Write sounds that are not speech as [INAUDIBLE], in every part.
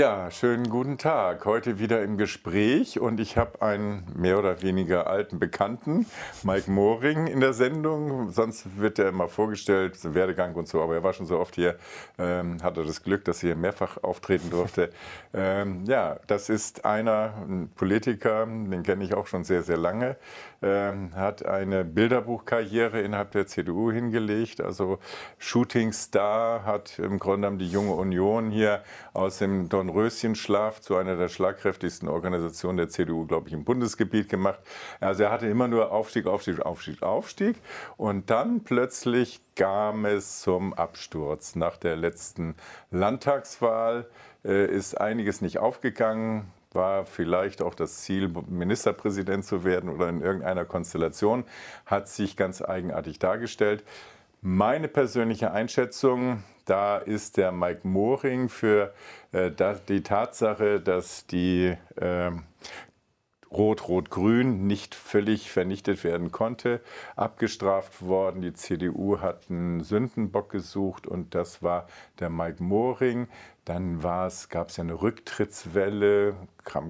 Ja, schönen guten Tag. Heute wieder im Gespräch und ich habe einen mehr oder weniger alten Bekannten, Mike Moring, in der Sendung. Sonst wird er immer vorgestellt, Werdegang und so, aber er war schon so oft hier, ähm, hatte das Glück, dass er hier mehrfach auftreten durfte. [LAUGHS] ähm, ja, das ist einer, ein Politiker, den kenne ich auch schon sehr, sehr lange, ähm, hat eine Bilderbuchkarriere innerhalb der CDU hingelegt, also Shootingstar, hat im Grunde genommen die junge Union hier aus dem Dornröschenschlaf zu einer der schlagkräftigsten Organisationen der CDU, glaube ich, im Bundesgebiet gemacht. Also er hatte immer nur Aufstieg, Aufstieg, Aufstieg, Aufstieg. Und dann plötzlich kam es zum Absturz. Nach der letzten Landtagswahl äh, ist einiges nicht aufgegangen war vielleicht auch das Ziel, Ministerpräsident zu werden oder in irgendeiner Konstellation, hat sich ganz eigenartig dargestellt. Meine persönliche Einschätzung, da ist der Mike Moring für äh, die Tatsache, dass die äh, Rot-Rot-Grün nicht völlig vernichtet werden konnte, abgestraft worden. Die CDU hat einen Sündenbock gesucht und das war der Mike Moring. Dann gab es ja eine Rücktrittswelle,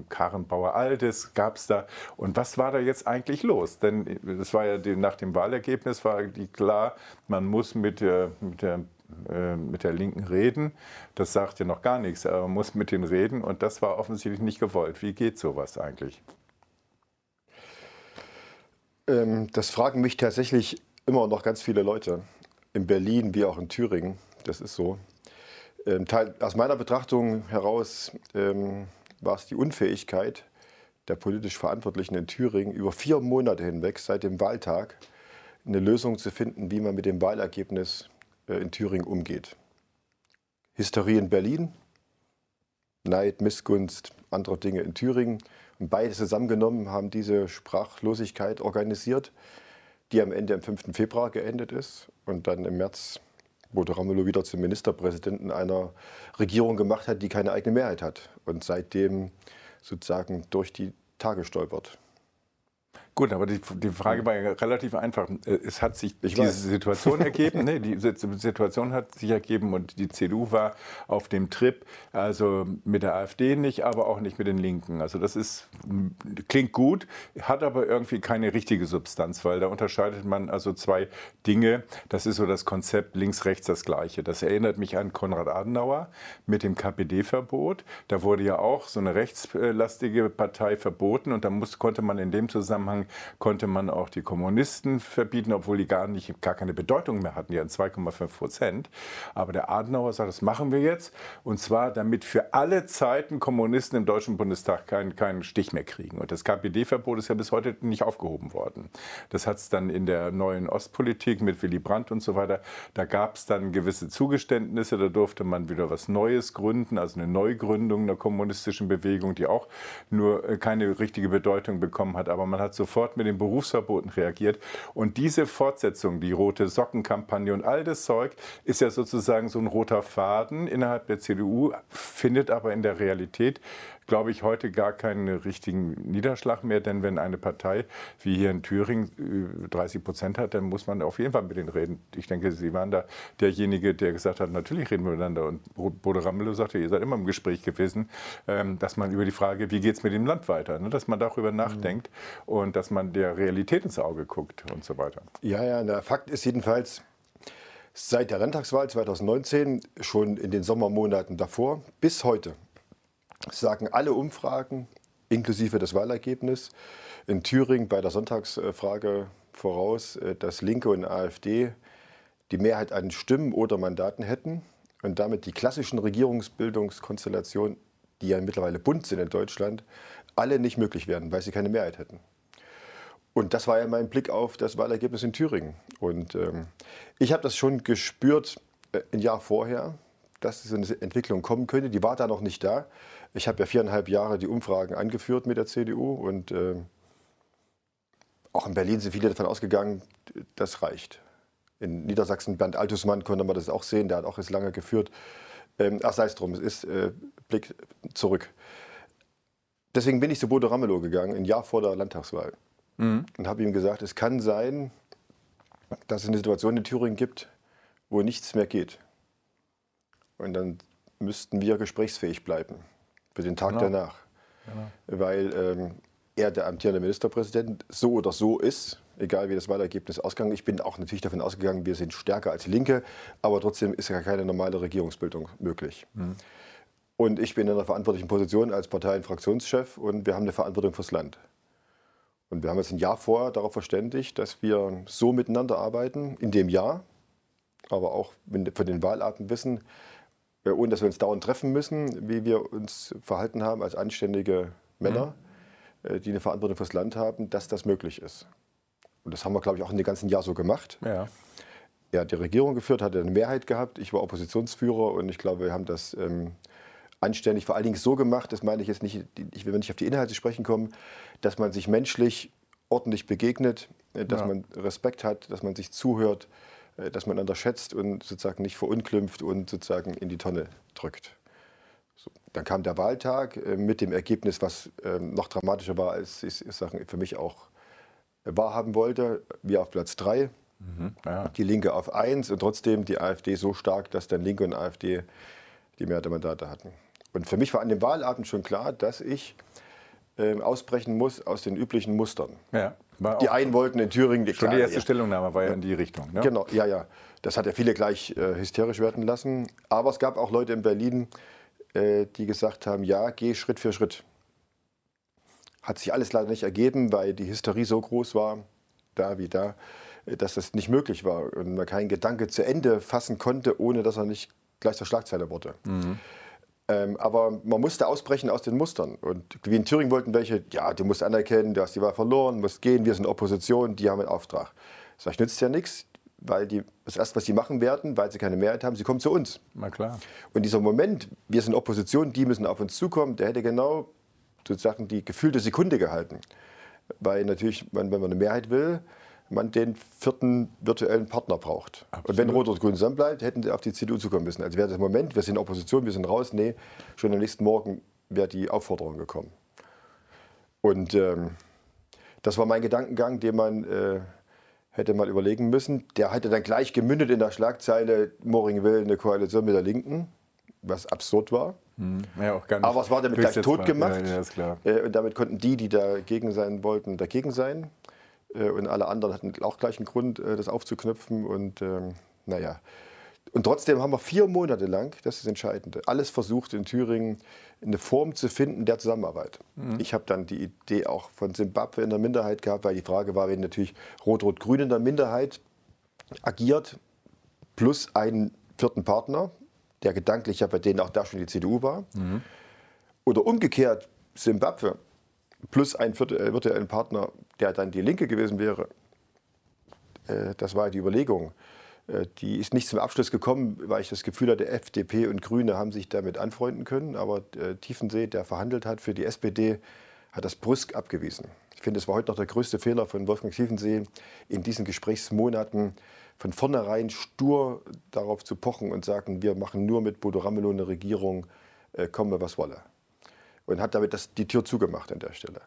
Karrenbauer Altes gab es da. Und was war da jetzt eigentlich los? Denn es war ja nach dem Wahlergebnis war die klar, man muss mit der, mit der äh, mit der Linken reden. Das sagt ja noch gar nichts, aber man muss mit denen reden und das war offensichtlich nicht gewollt. Wie geht sowas eigentlich? Ähm, das fragen mich tatsächlich immer noch ganz viele Leute. In Berlin wie auch in Thüringen. Das ist so. Ähm, aus meiner Betrachtung heraus ähm, war es die Unfähigkeit der politisch Verantwortlichen in Thüringen über vier Monate hinweg seit dem Wahltag eine Lösung zu finden, wie man mit dem Wahlergebnis in Thüringen umgeht. Hysterie in Berlin, Neid, Missgunst, andere Dinge in Thüringen. Und beide zusammengenommen haben diese Sprachlosigkeit organisiert, die am Ende am 5. Februar geendet ist und dann im März Bodo Ramelow wieder zum Ministerpräsidenten einer Regierung gemacht hat, die keine eigene Mehrheit hat und seitdem sozusagen durch die Tage stolpert. Gut, aber die, die Frage war ja relativ einfach. Äh, es hat sich ich diese weiß. Situation [LAUGHS] ergeben, nee, die Situation hat sich ergeben und die CDU war auf dem Trip, also mit der AfD nicht, aber auch nicht mit den Linken. Also das ist, klingt gut, hat aber irgendwie keine richtige Substanz, weil da unterscheidet man also zwei Dinge. Das ist so das Konzept links-rechts das Gleiche. Das erinnert mich an Konrad Adenauer mit dem KPD-Verbot. Da wurde ja auch so eine rechtslastige Partei verboten und da muss, konnte man in dem Zusammenhang konnte man auch die Kommunisten verbieten, obwohl die gar, nicht, gar keine Bedeutung mehr hatten, die hatten 2,5 Prozent. Aber der Adenauer sagt, das machen wir jetzt. Und zwar, damit für alle Zeiten Kommunisten im Deutschen Bundestag keinen, keinen Stich mehr kriegen. Und das KPD-Verbot ist ja bis heute nicht aufgehoben worden. Das hat es dann in der neuen Ostpolitik mit Willy Brandt und so weiter, da gab es dann gewisse Zugeständnisse, da durfte man wieder was Neues gründen, also eine Neugründung einer kommunistischen Bewegung, die auch nur äh, keine richtige Bedeutung bekommen hat. Aber man hat sofort sofort mit den Berufsverboten reagiert. Und diese Fortsetzung, die rote Sockenkampagne und all das Zeug, ist ja sozusagen so ein roter Faden innerhalb der CDU, findet aber in der Realität glaube ich, heute gar keinen richtigen Niederschlag mehr. Denn wenn eine Partei wie hier in Thüringen 30 äh, Prozent hat, dann muss man auf jeden Fall mit denen reden. Ich denke, Sie waren da derjenige, der gesagt hat, natürlich reden wir miteinander. Und Bodo Ramelow sagte, ihr seid immer im Gespräch gewesen, ähm, dass man über die Frage, wie geht es mit dem Land weiter, ne, dass man darüber nachdenkt mhm. und dass man der Realität ins Auge guckt und so weiter. Ja, ja, der Fakt ist jedenfalls, seit der Landtagswahl 2019, schon in den Sommermonaten davor, bis heute sagen alle Umfragen, inklusive das Wahlergebnis, in Thüringen bei der Sonntagsfrage voraus, äh, dass Linke und AfD die Mehrheit an Stimmen oder Mandaten hätten und damit die klassischen Regierungsbildungskonstellationen, die ja mittlerweile bunt sind in Deutschland, alle nicht möglich werden, weil sie keine Mehrheit hätten. Und das war ja mein Blick auf das Wahlergebnis in Thüringen. Und ähm, ich habe das schon gespürt äh, ein Jahr vorher, dass diese Entwicklung kommen könnte. Die war da noch nicht da. Ich habe ja viereinhalb Jahre die Umfragen angeführt mit der CDU und äh, auch in Berlin sind viele davon ausgegangen, das reicht. In Niedersachsen, Bernd Altusmann konnte man das auch sehen, der hat auch jetzt lange geführt. Ähm, ach, sei es drum, es ist äh, Blick zurück. Deswegen bin ich zu Bodo Ramelow gegangen, ein Jahr vor der Landtagswahl. Mhm. Und habe ihm gesagt, es kann sein, dass es eine Situation in Thüringen gibt, wo nichts mehr geht. Und dann müssten wir gesprächsfähig bleiben. Für den Tag genau. danach. Genau. Weil ähm, er der amtierende Ministerpräsident so oder so ist, egal wie das Wahlergebnis ausgegangen. Ich bin auch natürlich davon ausgegangen, wir sind stärker als Linke, aber trotzdem ist ja keine normale Regierungsbildung möglich. Mhm. Und ich bin in einer verantwortlichen Position als Partei- und Fraktionschef und wir haben eine Verantwortung fürs Land. Und wir haben jetzt ein Jahr vorher darauf verständigt, dass wir so miteinander arbeiten, in dem Jahr, aber auch von den Wahlarten wissen, ohne dass wir uns dauernd treffen müssen, wie wir uns verhalten haben als anständige Männer, mhm. die eine Verantwortung fürs Land haben, dass das möglich ist. Und das haben wir, glaube ich, auch in dem ganzen Jahr so gemacht. Ja. Er hat die Regierung geführt, hatte eine Mehrheit gehabt. Ich war Oppositionsführer und ich glaube, wir haben das ähm, anständig vor allen Dingen so gemacht, das meine ich jetzt nicht, ich will nicht auf die Inhalte sprechen kommen, dass man sich menschlich ordentlich begegnet, äh, dass ja. man Respekt hat, dass man sich zuhört, äh, dass man einander schätzt und sozusagen nicht verunglimpft und sozusagen in die Tonne drückt. So, dann kam der Wahltag äh, mit dem Ergebnis, was ähm, noch dramatischer war, als ich, sage, für mich auch wahrhaben wollte. Wir auf Platz 3, mhm, ja. die Linke auf 1 und trotzdem die AfD so stark, dass dann Linke und AfD die Mehrheit der Mandate hatten. Und für mich war an dem Wahlabend schon klar, dass ich äh, ausbrechen muss aus den üblichen Mustern. Ja, die einen wollten in Thüringen... Die, schon klar, die erste ja. Stellungnahme war ja in die Richtung. Ne? Genau, ja, ja. Das hat ja viele gleich äh, hysterisch werden lassen. Aber es gab auch Leute in Berlin, äh, die gesagt haben, ja, geh Schritt für Schritt. Hat sich alles leider nicht ergeben, weil die Hysterie so groß war, da wie da, dass das nicht möglich war und man keinen Gedanke zu Ende fassen konnte, ohne dass er nicht gleich zur Schlagzeile wurde. Mhm. Ähm, aber man musste ausbrechen aus den Mustern. Und wie in Thüringen wollten welche, ja, du musst anerkennen, du hast die Wahl verloren, musst gehen, wir sind Opposition, die haben einen Auftrag. Sag ich, nützt ja nichts, weil die, das erste, was sie machen werden, weil sie keine Mehrheit haben, sie kommen zu uns. Na klar. Und dieser Moment, wir sind Opposition, die müssen auf uns zukommen, der hätte genau sozusagen die gefühlte Sekunde gehalten. Weil natürlich, wenn man eine Mehrheit will, man den vierten virtuellen Partner braucht. Absolut. Und wenn Rot-Rot-Grün zusammen bleibt, hätten sie auf die CDU zukommen müssen. Also wäre das Moment, wir sind Opposition, wir sind raus. Nee, schon am nächsten Morgen wäre die Aufforderung gekommen. Und ähm, das war mein Gedankengang, den man äh, hätte mal überlegen müssen. Der hatte dann gleich gemündet in der Schlagzeile, Moring will eine Koalition mit der Linken, was absurd war. Hm, ja, Aber es war damit gleich tot gemacht. Ja, ja, äh, und damit konnten die, die dagegen sein wollten, dagegen sein. Äh, und alle anderen hatten auch gleich einen Grund, äh, das aufzuknüpfen. Und ähm, naja. Und trotzdem haben wir vier Monate lang, das ist das Entscheidende, alles versucht in Thüringen eine Form zu finden der Zusammenarbeit. Mhm. Ich habe dann die Idee auch von Simbabwe in der Minderheit gehabt, weil die Frage war, wenn natürlich Rot-Rot-Grün in der Minderheit agiert, plus einen vierten Partner, der gedanklich ja bei denen auch da schon die CDU war, mhm. oder umgekehrt Simbabwe plus ein äh, virtuellen Partner, der dann die Linke gewesen wäre. Äh, das war die Überlegung. Äh, die ist nicht zum Abschluss gekommen, weil ich das Gefühl hatte, FDP und Grüne haben sich damit anfreunden können. Aber Tiefensee, der verhandelt hat für die SPD, hat das brüsk abgewiesen. Ich finde, es war heute noch der größte Fehler von Wolfgang Tiefensee, in diesen Gesprächsmonaten von vornherein stur darauf zu pochen und sagen, wir machen nur mit Bodo Ramelow eine Regierung, komme was wolle und hat damit das, die Tür zugemacht an der Stelle.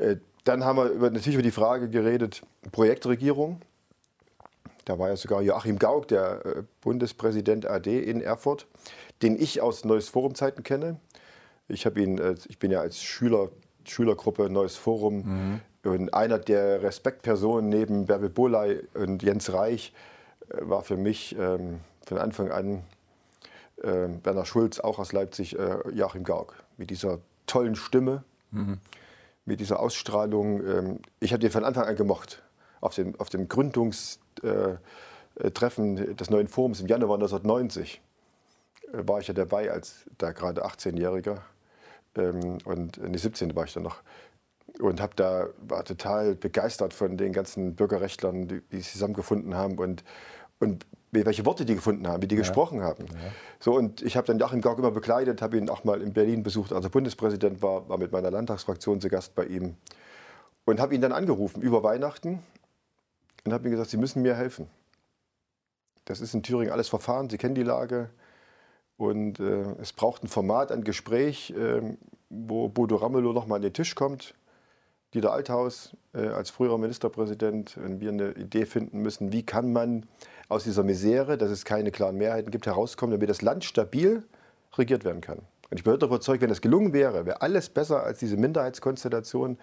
Äh, dann haben wir über, natürlich über die Frage geredet, Projektregierung. Da war ja sogar Joachim Gauck, der äh, Bundespräsident AD in Erfurt, den ich aus Neues Forum Zeiten kenne. Ich, ihn, äh, ich bin ja als Schüler, Schülergruppe Neues Forum mhm. und einer der Respektpersonen neben Bärbel Boley und Jens Reich war für mich ähm, von Anfang an äh, Werner Schulz, auch aus Leipzig, äh, Joachim Gauck, mit dieser tollen Stimme, mhm. Mit dieser Ausstrahlung. Ähm, ich habe den von Anfang an gemocht. Auf dem, auf dem Gründungstreffen äh, des neuen Forums im Januar 1990 äh, war ich ja dabei als da gerade 18-Jähriger. Ähm, und in die 17 war ich dann noch und habe da war total begeistert von den ganzen Bürgerrechtlern, die, die sich zusammengefunden haben und und welche Worte die gefunden haben, wie die ja. gesprochen haben. Ja. So, und ich habe dann Joachim Gauck immer begleitet, habe ihn auch mal in Berlin besucht, als er Bundespräsident war, war mit meiner Landtagsfraktion zu Gast bei ihm und habe ihn dann angerufen über Weihnachten und habe ihm gesagt, Sie müssen mir helfen. Das ist in Thüringen alles Verfahren, Sie kennen die Lage und äh, es braucht ein Format, ein Gespräch, äh, wo Bodo Ramelow noch mal an den Tisch kommt Dieter Althaus äh, als früherer Ministerpräsident, wenn wir eine Idee finden müssen, wie kann man aus dieser Misere, dass es keine klaren Mehrheiten gibt, herauskommen, damit das Land stabil regiert werden kann. Und ich bin heute überzeugt, wenn es gelungen wäre, wäre alles besser als diese Minderheitskonstellation,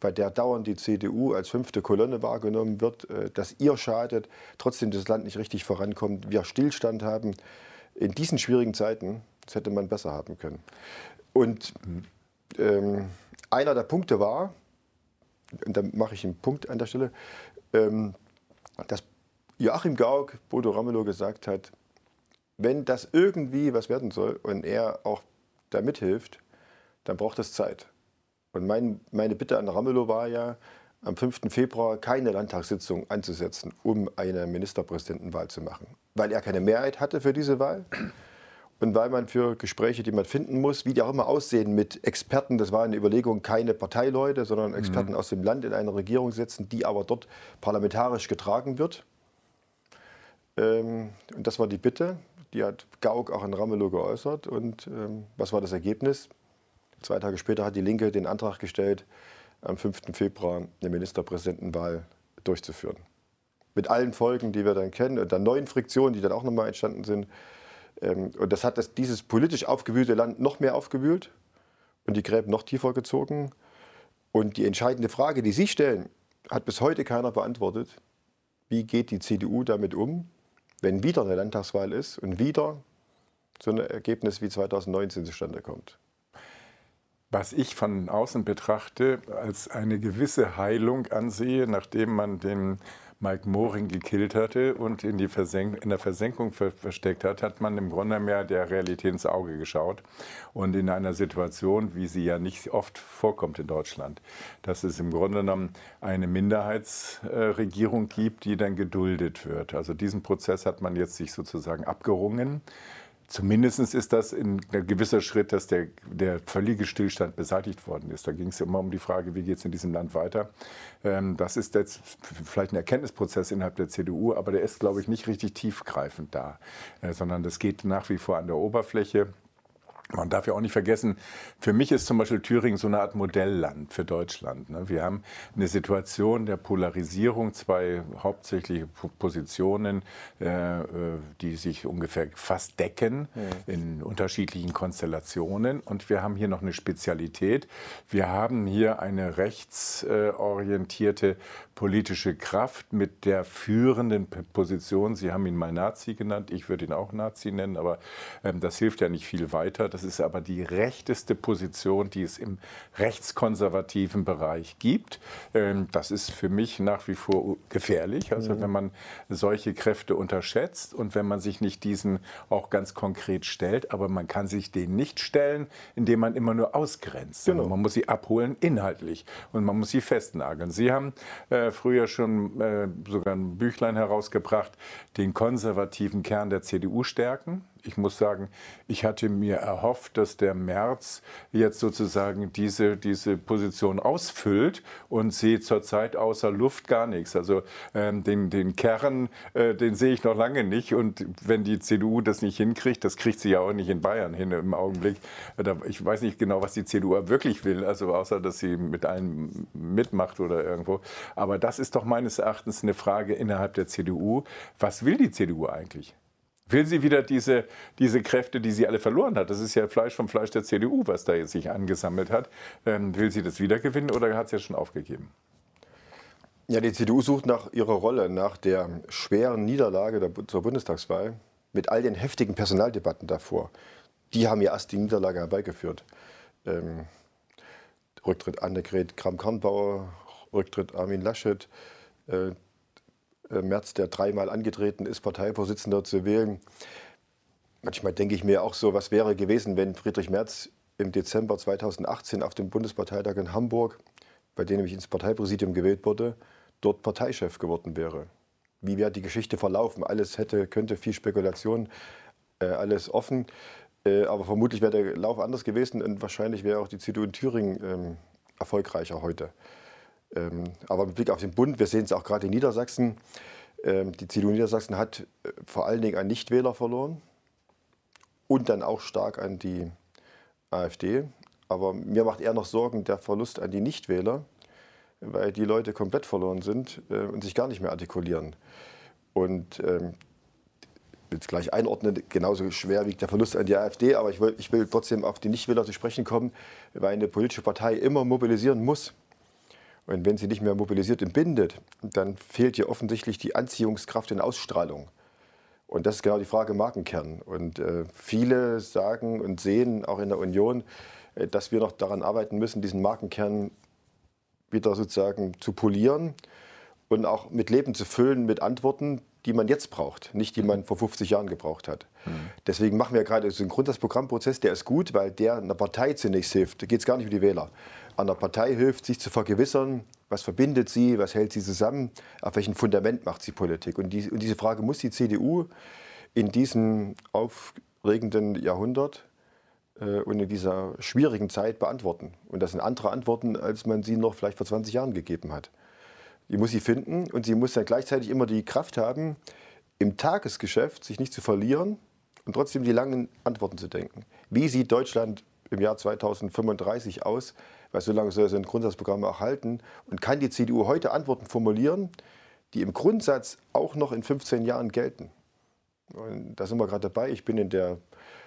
bei der dauernd die CDU als fünfte Kolonne wahrgenommen wird, äh, dass ihr schadet, trotzdem das Land nicht richtig vorankommt, wir Stillstand haben. In diesen schwierigen Zeiten, das hätte man besser haben können. Und ähm, einer der Punkte war, und da mache ich einen Punkt an der Stelle, ähm, dass Joachim Gauck Bodo Ramelow gesagt hat, wenn das irgendwie was werden soll und er auch da mithilft, dann braucht es Zeit. Und mein, meine Bitte an Ramelow war ja, am 5. Februar keine Landtagssitzung anzusetzen, um eine Ministerpräsidentenwahl zu machen. Weil er keine Mehrheit hatte für diese Wahl und weil man für Gespräche, die man finden muss, wie die auch immer aussehen, mit Experten, das war eine Überlegung, keine Parteileute, sondern Experten mhm. aus dem Land in eine Regierung setzen, die aber dort parlamentarisch getragen wird. Ähm, und das war die Bitte. Die hat Gauck auch in Ramelow geäußert. Und ähm, was war das Ergebnis? Zwei Tage später hat die Linke den Antrag gestellt, am 5. Februar eine Ministerpräsidentenwahl durchzuführen. Mit allen Folgen, die wir dann kennen und dann neuen Friktionen, die dann auch nochmal entstanden sind. Ähm, und das hat das, dieses politisch aufgewühlte Land noch mehr aufgewühlt und die Gräben noch tiefer gezogen. Und die entscheidende Frage, die Sie stellen, hat bis heute keiner beantwortet. Wie geht die CDU damit um? wenn wieder eine Landtagswahl ist und wieder so ein Ergebnis wie 2019 zustande kommt. Was ich von außen betrachte, als eine gewisse Heilung ansehe, nachdem man den Mike Moring gekillt hatte und in, die Versenk in der Versenkung ver versteckt hat, hat man im Grunde mehr der Realität ins Auge geschaut. Und in einer Situation, wie sie ja nicht oft vorkommt in Deutschland, dass es im Grunde genommen eine Minderheitsregierung gibt, die dann geduldet wird. Also diesen Prozess hat man jetzt sich sozusagen abgerungen. Zumindest ist das ein gewisser Schritt, dass der, der völlige Stillstand beseitigt worden ist. Da ging es immer um die Frage, wie geht es in diesem Land weiter. Ähm, das ist jetzt vielleicht ein Erkenntnisprozess innerhalb der CDU, aber der ist, glaube ich, nicht richtig tiefgreifend da, äh, sondern das geht nach wie vor an der Oberfläche. Man darf ja auch nicht vergessen, für mich ist zum Beispiel Thüringen so eine Art Modellland für Deutschland. Ne? Wir haben eine Situation der Polarisierung, zwei hauptsächliche Positionen, äh, äh, die sich ungefähr fast decken in unterschiedlichen Konstellationen. Und wir haben hier noch eine Spezialität. Wir haben hier eine rechtsorientierte politische Kraft mit der führenden Position. Sie haben ihn mal Nazi genannt, ich würde ihn auch Nazi nennen, aber ähm, das hilft ja nicht viel weiter. Das ist aber die rechteste Position, die es im rechtskonservativen Bereich gibt. Ähm, das ist für mich nach wie vor gefährlich. Also mhm. wenn man solche Kräfte unterschätzt und wenn man sich nicht diesen auch ganz konkret stellt, aber man kann sich denen nicht stellen, indem man immer nur ausgrenzt. Genau. Man muss sie abholen inhaltlich und man muss sie festnageln. Sie haben äh, früher schon äh, sogar ein Büchlein herausgebracht, den konservativen Kern der CDU stärken ich muss sagen, ich hatte mir erhofft, dass der März jetzt sozusagen diese, diese Position ausfüllt und sehe zurzeit außer Luft gar nichts. Also ähm, den, den Kern, äh, den sehe ich noch lange nicht. Und wenn die CDU das nicht hinkriegt, das kriegt sie ja auch nicht in Bayern hin im Augenblick. Ich weiß nicht genau, was die CDU wirklich will, also außer, dass sie mit allen mitmacht oder irgendwo. Aber das ist doch meines Erachtens eine Frage innerhalb der CDU. Was will die CDU eigentlich? Will sie wieder diese, diese Kräfte, die sie alle verloren hat? Das ist ja Fleisch vom Fleisch der CDU, was da jetzt sich angesammelt hat. Ähm, will sie das wiedergewinnen oder hat sie es schon aufgegeben? Ja, die CDU sucht nach ihrer Rolle, nach der schweren Niederlage der, zur Bundestagswahl mit all den heftigen Personaldebatten davor. Die haben ja erst die Niederlage herbeigeführt. Ähm, Rücktritt Annegret Kramp-Karrenbauer, Rücktritt Armin Laschet, äh, Merz, der dreimal angetreten ist, Parteivorsitzender zu wählen. Manchmal denke ich mir auch so, was wäre gewesen, wenn Friedrich Merz im Dezember 2018 auf dem Bundesparteitag in Hamburg, bei dem ich ins Parteipräsidium gewählt wurde, dort Parteichef geworden wäre. Wie wäre die Geschichte verlaufen? Alles hätte, könnte viel Spekulation, äh, alles offen. Äh, aber vermutlich wäre der Lauf anders gewesen und wahrscheinlich wäre auch die CDU in Thüringen ähm, erfolgreicher heute. Ähm, aber mit Blick auf den Bund, wir sehen es auch gerade in Niedersachsen, ähm, die CDU Niedersachsen hat äh, vor allen Dingen an Nichtwähler verloren und dann auch stark an die AfD. Aber mir macht eher noch Sorgen der Verlust an die Nichtwähler, weil die Leute komplett verloren sind äh, und sich gar nicht mehr artikulieren. Und ähm, es gleich einordnen, genauso schwer wiegt der Verlust an die AfD, aber ich will, ich will trotzdem auf die Nichtwähler zu sprechen kommen, weil eine politische Partei immer mobilisieren muss. Und wenn sie nicht mehr mobilisiert und bindet, dann fehlt ihr offensichtlich die Anziehungskraft und Ausstrahlung. Und das ist genau die Frage Markenkern. Und äh, viele sagen und sehen auch in der Union, äh, dass wir noch daran arbeiten müssen, diesen Markenkern wieder sozusagen zu polieren und auch mit Leben zu füllen, mit Antworten, die man jetzt braucht, nicht die man vor 50 Jahren gebraucht hat. Mhm. Deswegen machen wir gerade so einen Grundsatzprogrammprozess, der ist gut, weil der einer Partei zunächst hilft. Da geht es gar nicht um die Wähler. An der Partei hilft, sich zu vergewissern, was verbindet sie, was hält sie zusammen, auf welchem Fundament macht sie Politik. Und, die, und diese Frage muss die CDU in diesem aufregenden Jahrhundert äh, und in dieser schwierigen Zeit beantworten. Und das sind andere Antworten, als man sie noch vielleicht vor 20 Jahren gegeben hat. Die muss sie finden und sie muss dann gleichzeitig immer die Kraft haben, im Tagesgeschäft sich nicht zu verlieren und trotzdem die langen Antworten zu denken. Wie sieht Deutschland im Jahr 2035 aus? Weil so lange soll es ein Grundsatzprogramm erhalten. Und kann die CDU heute Antworten formulieren, die im Grundsatz auch noch in 15 Jahren gelten? Und da sind wir gerade dabei. Ich bin in der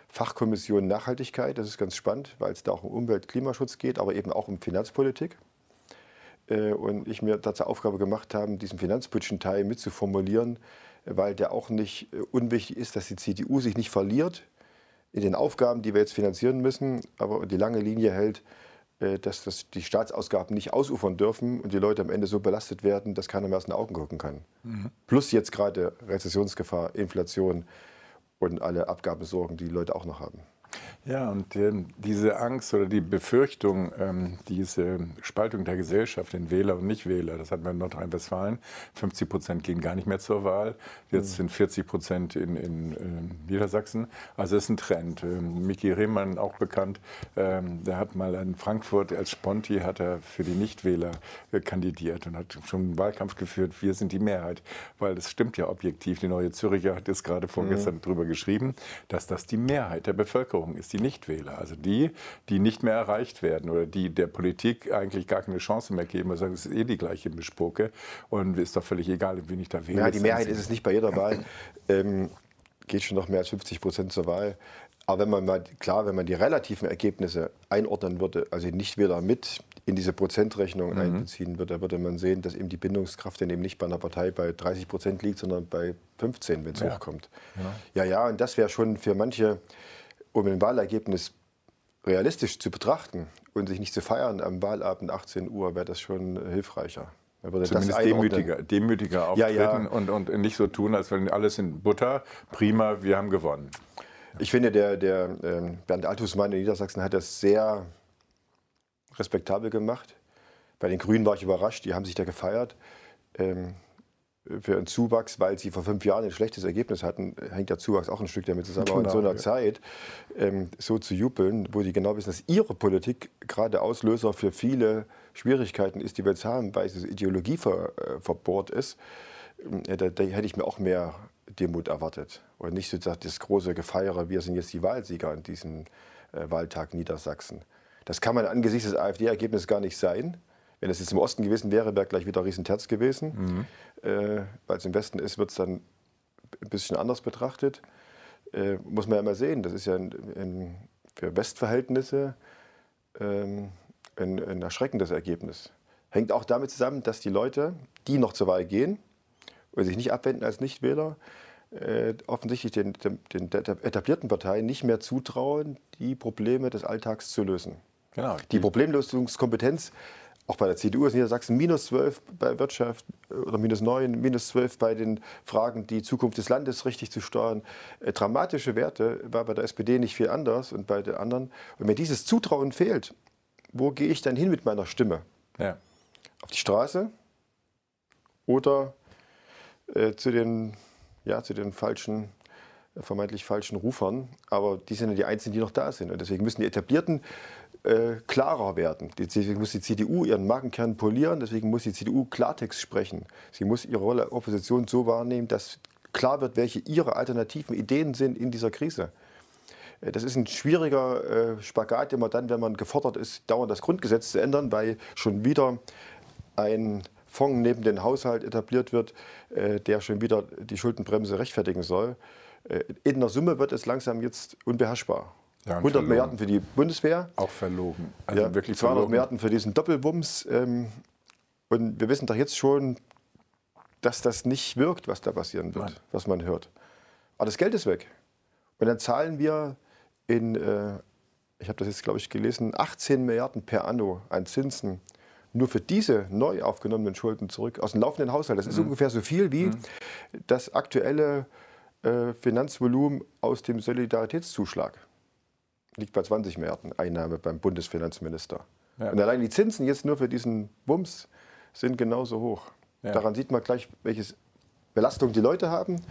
Fachkommission Nachhaltigkeit. Das ist ganz spannend, weil es da auch um Umwelt, Klimaschutz geht, aber eben auch um Finanzpolitik. Äh, und ich mir dazu Aufgabe gemacht habe, diesen finanzpolitischen Teil mitzuformulieren, weil der auch nicht äh, unwichtig ist, dass die CDU sich nicht verliert in den Aufgaben, die wir jetzt finanzieren müssen, aber die lange Linie hält, dass das die Staatsausgaben nicht ausufern dürfen und die Leute am Ende so belastet werden, dass keiner mehr aus den Augen gucken kann. Mhm. Plus jetzt gerade Rezessionsgefahr, Inflation und alle Abgabesorgen, die die Leute auch noch haben. Ja, und äh, diese Angst oder die Befürchtung, ähm, diese Spaltung der Gesellschaft in Wähler und Nichtwähler, das hat man in Nordrhein-Westfalen. 50 Prozent gehen gar nicht mehr zur Wahl. Jetzt mhm. sind 40 Prozent in, in äh, Niedersachsen. Also es ist ein Trend. Ähm, Miki Rehmann, auch bekannt, ähm, der hat mal in Frankfurt als Sponti hat er für die Nichtwähler äh, kandidiert und hat schon einen Wahlkampf geführt. Wir sind die Mehrheit, weil das stimmt ja objektiv. Die Neue Züricher hat jetzt gerade vorgestern mhm. darüber geschrieben, dass das die Mehrheit der Bevölkerung ist die Nichtwähler, also die, die nicht mehr erreicht werden oder die der Politik eigentlich gar keine Chance mehr geben, weil sagen, es ist eh die gleiche Mischpoke und ist doch völlig egal, wen ich da wähle. Ja, die Mehrheit ist es nicht bei jeder Wahl. Ähm, geht schon noch mehr als 50 Prozent zur Wahl. Aber wenn man mal, klar, wenn man die relativen Ergebnisse einordnen würde, also nicht wieder mit in diese Prozentrechnung mhm. einbeziehen würde, würde man sehen, dass eben die Bindungskraft dann eben nicht bei einer Partei bei 30 Prozent liegt, sondern bei 15, wenn es ja. hochkommt. Ja. ja, ja, und das wäre schon für manche um ein Wahlergebnis realistisch zu betrachten und sich nicht zu feiern am Wahlabend 18 Uhr, wäre das schon hilfreicher. Zumindest demütiger, demütiger auftreten ja, ja. Und, und nicht so tun, als wenn alles in Butter, prima, wir haben gewonnen. Ich finde, der, der ähm, Bernd Althusmann in Niedersachsen hat das sehr respektabel gemacht. Bei den Grünen war ich überrascht, die haben sich da gefeiert. Ähm, für einen Zuwachs, weil sie vor fünf Jahren ein schlechtes Ergebnis hatten, hängt der Zuwachs auch ein Stück damit zusammen. Aber in so einer ja. Zeit ähm, so zu jubeln, wo sie genau wissen, dass ihre Politik gerade Auslöser für viele Schwierigkeiten ist, die wir jetzt haben, weil diese Ideologie ver, äh, verbohrt ist, äh, da, da, hätte ich mir auch mehr Demut erwartet. Und nicht so das große Gefeiere, wir sind jetzt die Wahlsieger an diesem äh, Wahltag Niedersachsen. Das kann man angesichts des AfD-Ergebnisses gar nicht sein. Wenn es jetzt im Osten gewesen wäre, wäre gleich wieder Riesenterz gewesen. Mhm. Äh, Weil es im Westen ist, wird es dann ein bisschen anders betrachtet. Äh, muss man ja mal sehen, das ist ja ein, ein, für Westverhältnisse ähm, ein, ein erschreckendes Ergebnis. Hängt auch damit zusammen, dass die Leute, die noch zur Wahl gehen und sich nicht abwenden als Nichtwähler, äh, offensichtlich den, den, den, etablierten Parteien nicht mehr zutrauen, die Probleme des Alltags zu lösen. Genau. Die Problemlösungskompetenz auch bei der CDU ist Niedersachsen minus 12 bei Wirtschaft oder minus 9, minus 12 bei den Fragen, die Zukunft des Landes richtig zu steuern. Äh, dramatische Werte war bei der SPD nicht viel anders und bei den anderen. Und wenn dieses Zutrauen fehlt, wo gehe ich dann hin mit meiner Stimme? Ja. Auf die Straße oder äh, zu, den, ja, zu den falschen äh, vermeintlich falschen Rufern, aber die sind ja die Einzigen, die noch da sind. Und deswegen müssen die etablierten äh, klarer werden. Deswegen muss die CDU ihren Markenkern polieren, deswegen muss die CDU Klartext sprechen. Sie muss ihre Rolle Opposition so wahrnehmen, dass klar wird, welche ihre alternativen Ideen sind in dieser Krise. Äh, das ist ein schwieriger äh, Spagat, immer dann, wenn man gefordert ist, dauernd das Grundgesetz zu ändern, weil schon wieder ein Fonds neben dem Haushalt etabliert wird, äh, der schon wieder die Schuldenbremse rechtfertigen soll. In der Summe wird es langsam jetzt unbeherrschbar. Ja, 100 verlogen. Milliarden für die Bundeswehr. Auch verlogen. Also ja, wirklich 200 verlogen. Milliarden für diesen Doppelwumms. Ähm, und wir wissen doch jetzt schon, dass das nicht wirkt, was da passieren wird, Nein. was man hört. Aber das Geld ist weg. Und dann zahlen wir in, äh, ich habe das jetzt, glaube ich, gelesen, 18 Milliarden per anno an Zinsen nur für diese neu aufgenommenen Schulden zurück aus dem laufenden Haushalt. Das ist mhm. ungefähr so viel wie mhm. das aktuelle äh, Finanzvolumen aus dem Solidaritätszuschlag. Liegt bei 20 Milliarden Einnahme beim Bundesfinanzminister. Ja. Und allein die Zinsen jetzt nur für diesen Wumms sind genauso hoch. Ja. Daran sieht man gleich, welche Belastung die Leute haben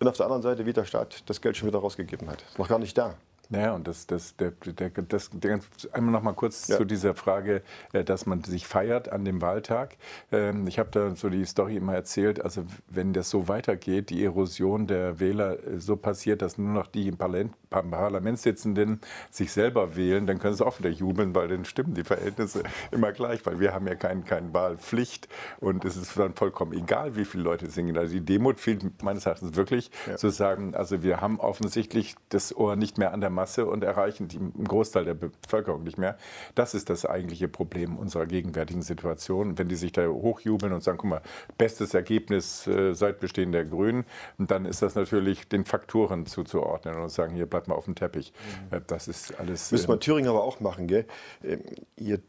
und auf der anderen Seite, wie der Staat das Geld schon wieder rausgegeben hat. Ist noch gar nicht da. Naja, und das, das, der, der, das, der, einmal noch mal kurz ja. zu dieser Frage, äh, dass man sich feiert an dem Wahltag. Ähm, ich habe da so die Story immer erzählt, also wenn das so weitergeht, die Erosion der Wähler äh, so passiert, dass nur noch die im Parlament, Parlament sitzenden sich selber wählen, dann können sie auch wieder jubeln, weil dann stimmen die Verhältnisse immer gleich, weil wir haben ja keine kein Wahlpflicht und es ist dann vollkommen egal, wie viele Leute singen. Also die Demut fehlt meines Erachtens wirklich ja. zu sagen, also wir haben offensichtlich das Ohr nicht mehr an der Masse und erreichen einen Großteil der Bevölkerung nicht mehr. Das ist das eigentliche Problem unserer gegenwärtigen Situation. Wenn die sich da hochjubeln und sagen, guck mal, bestes Ergebnis äh, seit Bestehen der Grünen, dann ist das natürlich den Faktoren zuzuordnen und sagen, hier bleibt mal auf dem Teppich. Mhm. Das ist alles. Müsste man ähm, Thüringen aber auch machen, gell? Ähm, hier,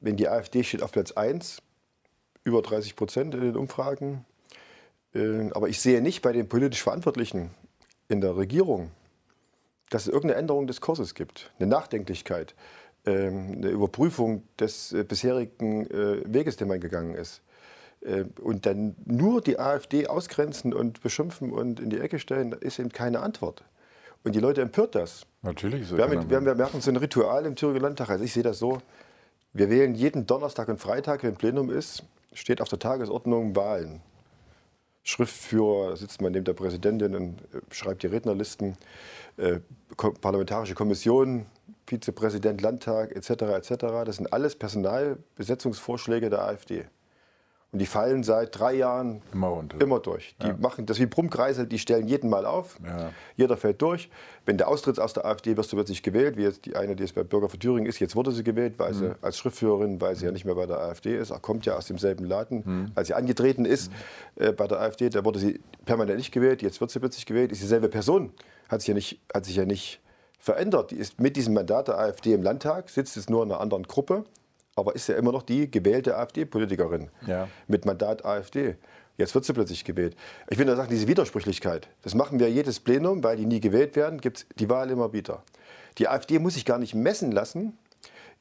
wenn die AfD steht auf Platz 1, über 30 Prozent in den Umfragen. Äh, aber ich sehe nicht bei den politisch Verantwortlichen in der Regierung, dass es irgendeine Änderung des Kurses gibt, eine Nachdenklichkeit, ähm, eine Überprüfung des äh, bisherigen äh, Weges, den man gegangen ist. Äh, und dann nur die AfD ausgrenzen und beschimpfen und in die Ecke stellen, ist eben keine Antwort. Und die Leute empört das. Natürlich. So wir, haben, wir, haben, wir machen so ein Ritual im Thüringer Landtag. Also ich sehe das so, wir wählen jeden Donnerstag und Freitag, wenn Plenum ist, steht auf der Tagesordnung Wahlen. Schriftführer, sitzt man neben der Präsidentin und schreibt die Rednerlisten. Äh, Parlamentarische Kommission, Vizepräsident Landtag etc. etc. Das sind alles Personalbesetzungsvorschläge der AfD. Und die fallen seit drei Jahren immer, immer durch. Die ja. machen das wie Brummkreisel, die stellen jeden Mal auf. Ja. Jeder fällt durch. Wenn der austritt aus der AfD, wirst du plötzlich gewählt, wie jetzt die eine, die jetzt bei Bürger für Thüringen ist. Jetzt wurde sie gewählt, weil mhm. sie als Schriftführerin, weil sie ja nicht mehr bei der AfD ist. Er kommt ja aus demselben Laden. Mhm. Als sie angetreten ist mhm. äh, bei der AfD, da wurde sie permanent nicht gewählt. Jetzt wird sie plötzlich gewählt. Ist dieselbe Person. Hat sich ja nicht, hat sich ja nicht verändert. Die ist mit diesem Mandat der AfD im Landtag, sitzt jetzt nur in einer anderen Gruppe aber ist ja immer noch die gewählte AfD-Politikerin ja. mit Mandat AfD. Jetzt wird sie plötzlich gewählt. Ich will nur sagen, diese Widersprüchlichkeit, das machen wir jedes Plenum, weil die nie gewählt werden, gibt es die Wahl immer wieder. Die AfD muss sich gar nicht messen lassen,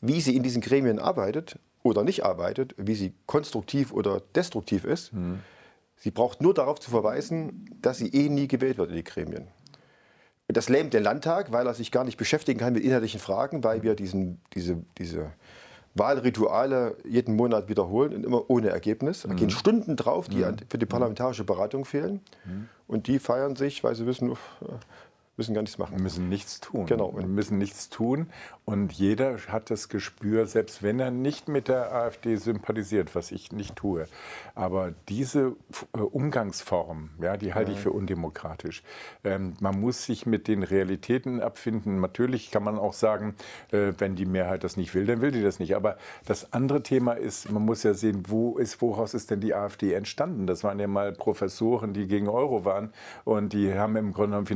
wie sie in diesen Gremien arbeitet oder nicht arbeitet, wie sie konstruktiv oder destruktiv ist. Mhm. Sie braucht nur darauf zu verweisen, dass sie eh nie gewählt wird in die Gremien. Das lähmt den Landtag, weil er sich gar nicht beschäftigen kann mit inhaltlichen Fragen, weil wir diesen, diese, diese Wahlrituale jeden Monat wiederholen und immer ohne Ergebnis. Da gehen mhm. Stunden drauf, die mhm. für die parlamentarische Beratung fehlen. Mhm. Und die feiern sich, weil sie wissen, müssen gar nichts machen. Wir müssen nichts tun. Genau. Wir müssen nichts tun. Und jeder hat das Gespür, selbst wenn er nicht mit der AfD sympathisiert, was ich nicht tue. Aber diese äh, Umgangsform, ja, die halte ich für undemokratisch. Ähm, man muss sich mit den Realitäten abfinden. Natürlich kann man auch sagen, äh, wenn die Mehrheit das nicht will, dann will die das nicht. Aber das andere Thema ist, man muss ja sehen, wo ist, woraus ist denn die AfD entstanden? Das waren ja mal Professoren, die gegen Euro waren und die haben im Grunde genommen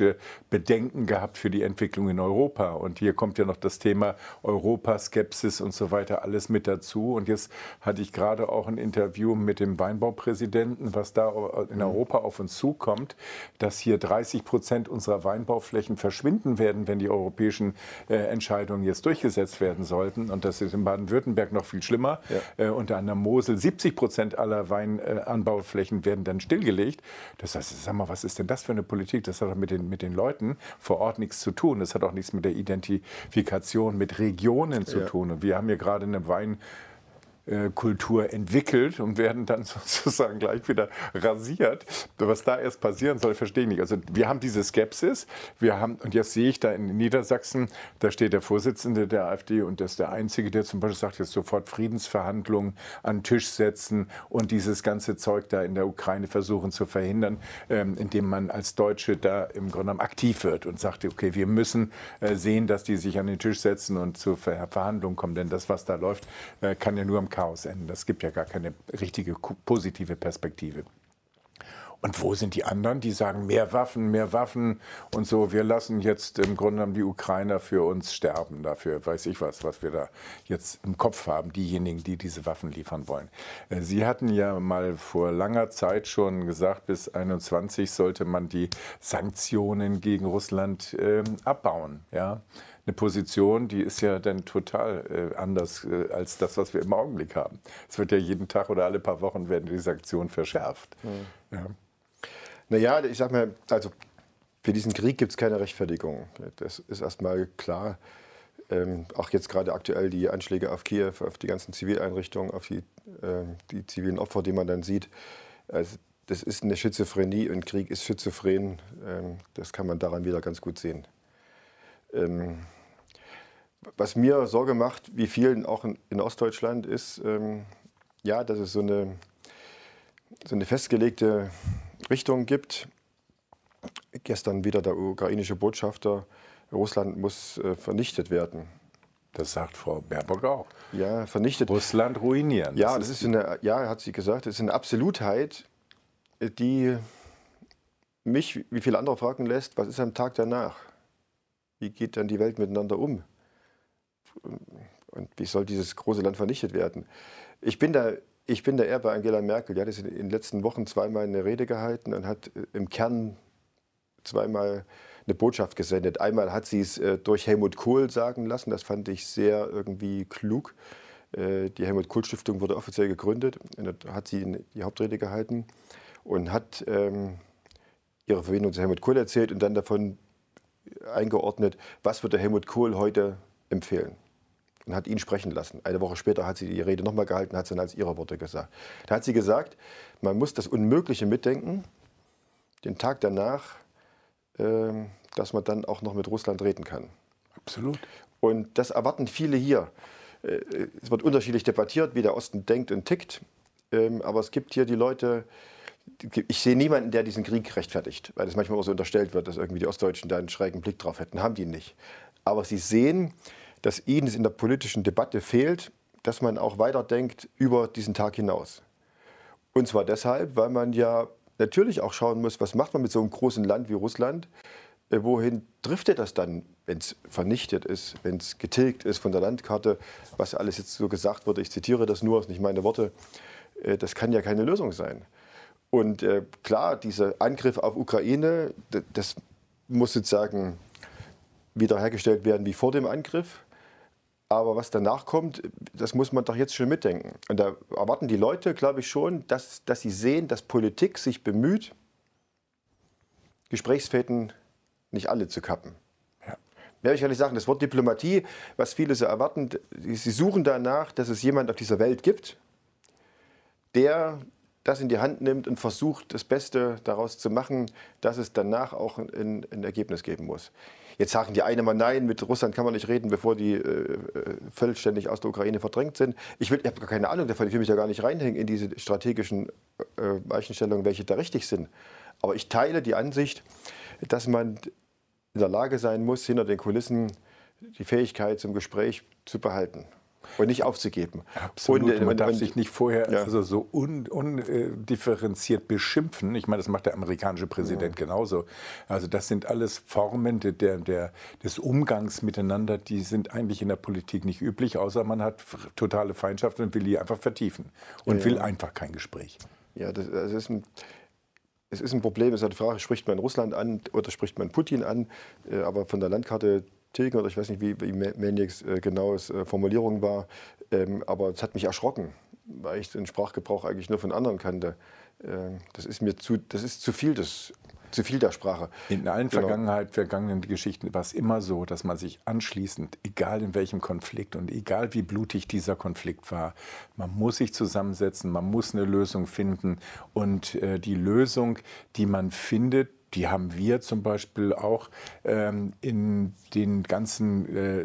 finanzpolitische Bedenken gehabt für die Entwicklung in Europa. Und hier kommt ja noch das Thema Europaskepsis und so weiter alles mit dazu. Und jetzt hatte ich gerade auch ein Interview mit dem Weinbaupräsidenten, was da in. Europa auf uns zukommt, dass hier 30 Prozent unserer Weinbauflächen verschwinden werden, wenn die europäischen äh, Entscheidungen jetzt durchgesetzt werden sollten. Und das ist in Baden-Württemberg noch viel schlimmer. Ja. Äh, unter der Mosel 70 Prozent aller Weinanbauflächen werden dann stillgelegt. Das heißt, sag mal, was ist denn das für eine Politik? Das hat doch mit den, mit den Leuten vor Ort nichts zu tun. Das hat auch nichts mit der Identifikation mit Regionen zu ja. tun. Und wir haben hier gerade eine Wein Kultur entwickelt und werden dann [LAUGHS] sozusagen gleich wieder rasiert. Was da erst passieren soll, verstehe ich nicht. Also wir haben diese Skepsis. Wir haben, und jetzt sehe ich da in Niedersachsen, da steht der Vorsitzende der AfD und das ist der Einzige, der zum Beispiel sagt, jetzt sofort Friedensverhandlungen an den Tisch setzen und dieses ganze Zeug da in der Ukraine versuchen zu verhindern, ähm, indem man als Deutsche da im Grunde genommen aktiv wird und sagt, okay, wir müssen äh, sehen, dass die sich an den Tisch setzen und zu Verhandlungen kommen, denn das, was da läuft, äh, kann ja nur im Chaos enden. Das gibt ja gar keine richtige positive Perspektive. Und wo sind die anderen, die sagen, mehr Waffen, mehr Waffen und so, wir lassen jetzt im Grunde genommen die Ukrainer für uns sterben, dafür weiß ich was, was wir da jetzt im Kopf haben, diejenigen, die diese Waffen liefern wollen. Äh, Sie hatten ja mal vor langer Zeit schon gesagt, bis 21 sollte man die Sanktionen gegen Russland äh, abbauen. Ja? Eine Position, die ist ja dann total äh, anders äh, als das, was wir im Augenblick haben. Es wird ja jeden Tag oder alle paar Wochen werden die Sanktionen verschärft. Mhm. Ja. Naja, ich sag mal, also für diesen Krieg gibt es keine Rechtfertigung. Das ist erstmal klar. Ähm, auch jetzt gerade aktuell die Anschläge auf Kiew, auf die ganzen Zivileinrichtungen, auf die, äh, die zivilen Opfer, die man dann sieht. Also das ist eine Schizophrenie und Krieg ist schizophren. Ähm, das kann man daran wieder ganz gut sehen. Ähm, was mir Sorge macht, wie vielen auch in, in Ostdeutschland, ist, ähm, ja, dass es so eine, so eine festgelegte Richtung gibt. Gestern wieder der ukrainische Botschafter, Russland muss äh, vernichtet werden. Das sagt Frau Baerbock auch. Ja, vernichtet. Russland ruinieren. Ja, das, das ist eine, ja, hat sie gesagt, das ist eine Absolutheit, die mich, wie viele andere fragen lässt, was ist am Tag danach? Wie geht dann die Welt miteinander um? Und wie soll dieses große Land vernichtet werden? Ich bin da ich bin da eher bei Angela Merkel. Die hat in den letzten Wochen zweimal eine Rede gehalten und hat äh, im Kern zweimal eine Botschaft gesendet. Einmal hat sie es äh, durch Helmut Kohl sagen lassen. Das fand ich sehr irgendwie klug. Äh, die Helmut Kohl Stiftung wurde offiziell gegründet. Da hat sie die Hauptrede gehalten und hat ähm, ihre Verbindung zu Helmut Kohl erzählt und dann davon eingeordnet, was würde Helmut Kohl heute empfehlen und hat ihn sprechen lassen. Eine Woche später hat sie die Rede nochmal gehalten, hat es dann als ihre Worte gesagt. Da hat sie gesagt, man muss das Unmögliche mitdenken, den Tag danach, äh, dass man dann auch noch mit Russland reden kann. Absolut. Und das erwarten viele hier. Äh, es wird unterschiedlich debattiert, wie der Osten denkt und tickt. Ähm, aber es gibt hier die Leute, ich sehe niemanden, der diesen Krieg rechtfertigt, weil es manchmal auch so unterstellt wird, dass irgendwie die Ostdeutschen da einen schrägen Blick drauf hätten. Haben die nicht. Aber sie sehen, dass ihnen es in der politischen Debatte fehlt, dass man auch weiterdenkt über diesen Tag hinaus. Und zwar deshalb, weil man ja natürlich auch schauen muss, was macht man mit so einem großen Land wie Russland? Äh, wohin driftet das dann, wenn es vernichtet ist, wenn es getilgt ist von der Landkarte, was alles jetzt so gesagt wurde? Ich zitiere das nur, das sind nicht meine Worte. Äh, das kann ja keine Lösung sein. Und äh, klar, dieser Angriff auf Ukraine, das muss sozusagen wiederhergestellt werden wie vor dem Angriff. Aber was danach kommt, das muss man doch jetzt schon mitdenken. Und da erwarten die Leute, glaube ich, schon, dass, dass sie sehen, dass Politik sich bemüht, Gesprächsfäden nicht alle zu kappen. Ja. Mehr ich ehrlich sagen, das Wort Diplomatie, was viele so erwarten, sie suchen danach, dass es jemand auf dieser Welt gibt, der das in die Hand nimmt und versucht, das Beste daraus zu machen, dass es danach auch ein, ein Ergebnis geben muss. Jetzt sagen die einen mal, nein, mit Russland kann man nicht reden, bevor die äh, äh vollständig aus der Ukraine verdrängt sind. Ich, ich habe gar keine Ahnung davon, ich will mich da gar nicht reinhängen in diese strategischen äh, Weichenstellungen, welche da richtig sind. Aber ich teile die Ansicht, dass man in der Lage sein muss, hinter den Kulissen die Fähigkeit zum Gespräch zu behalten und nicht aufzugeben. Absolut. Und, äh, man darf sich nicht vorher ja. also so undifferenziert un, äh, beschimpfen. Ich meine, das macht der amerikanische Präsident ja. genauso. Also das sind alles Formen der, der, des Umgangs miteinander, die sind eigentlich in der Politik nicht üblich, außer man hat totale Feindschaft und will die einfach vertiefen und ja, will einfach kein Gespräch. Ja, das, das ist ein es ist ein Problem, es ist eine Frage, spricht man Russland an oder spricht man Putin an? Äh, aber von der Landkarte tilgen oder ich weiß nicht, wie, wie Melniks äh, genaues äh, Formulierung war. Ähm, aber es hat mich erschrocken, weil ich den Sprachgebrauch eigentlich nur von anderen kannte. Ähm, das ist mir zu, das ist zu viel des, zu viel der Sprache. In allen genau. Vergangenheit, vergangenen Geschichten war es immer so, dass man sich anschließend, egal in welchem Konflikt und egal wie blutig dieser Konflikt war, man muss sich zusammensetzen, man muss eine Lösung finden. Und äh, die Lösung, die man findet, die haben wir zum Beispiel auch ähm, in den ganzen äh,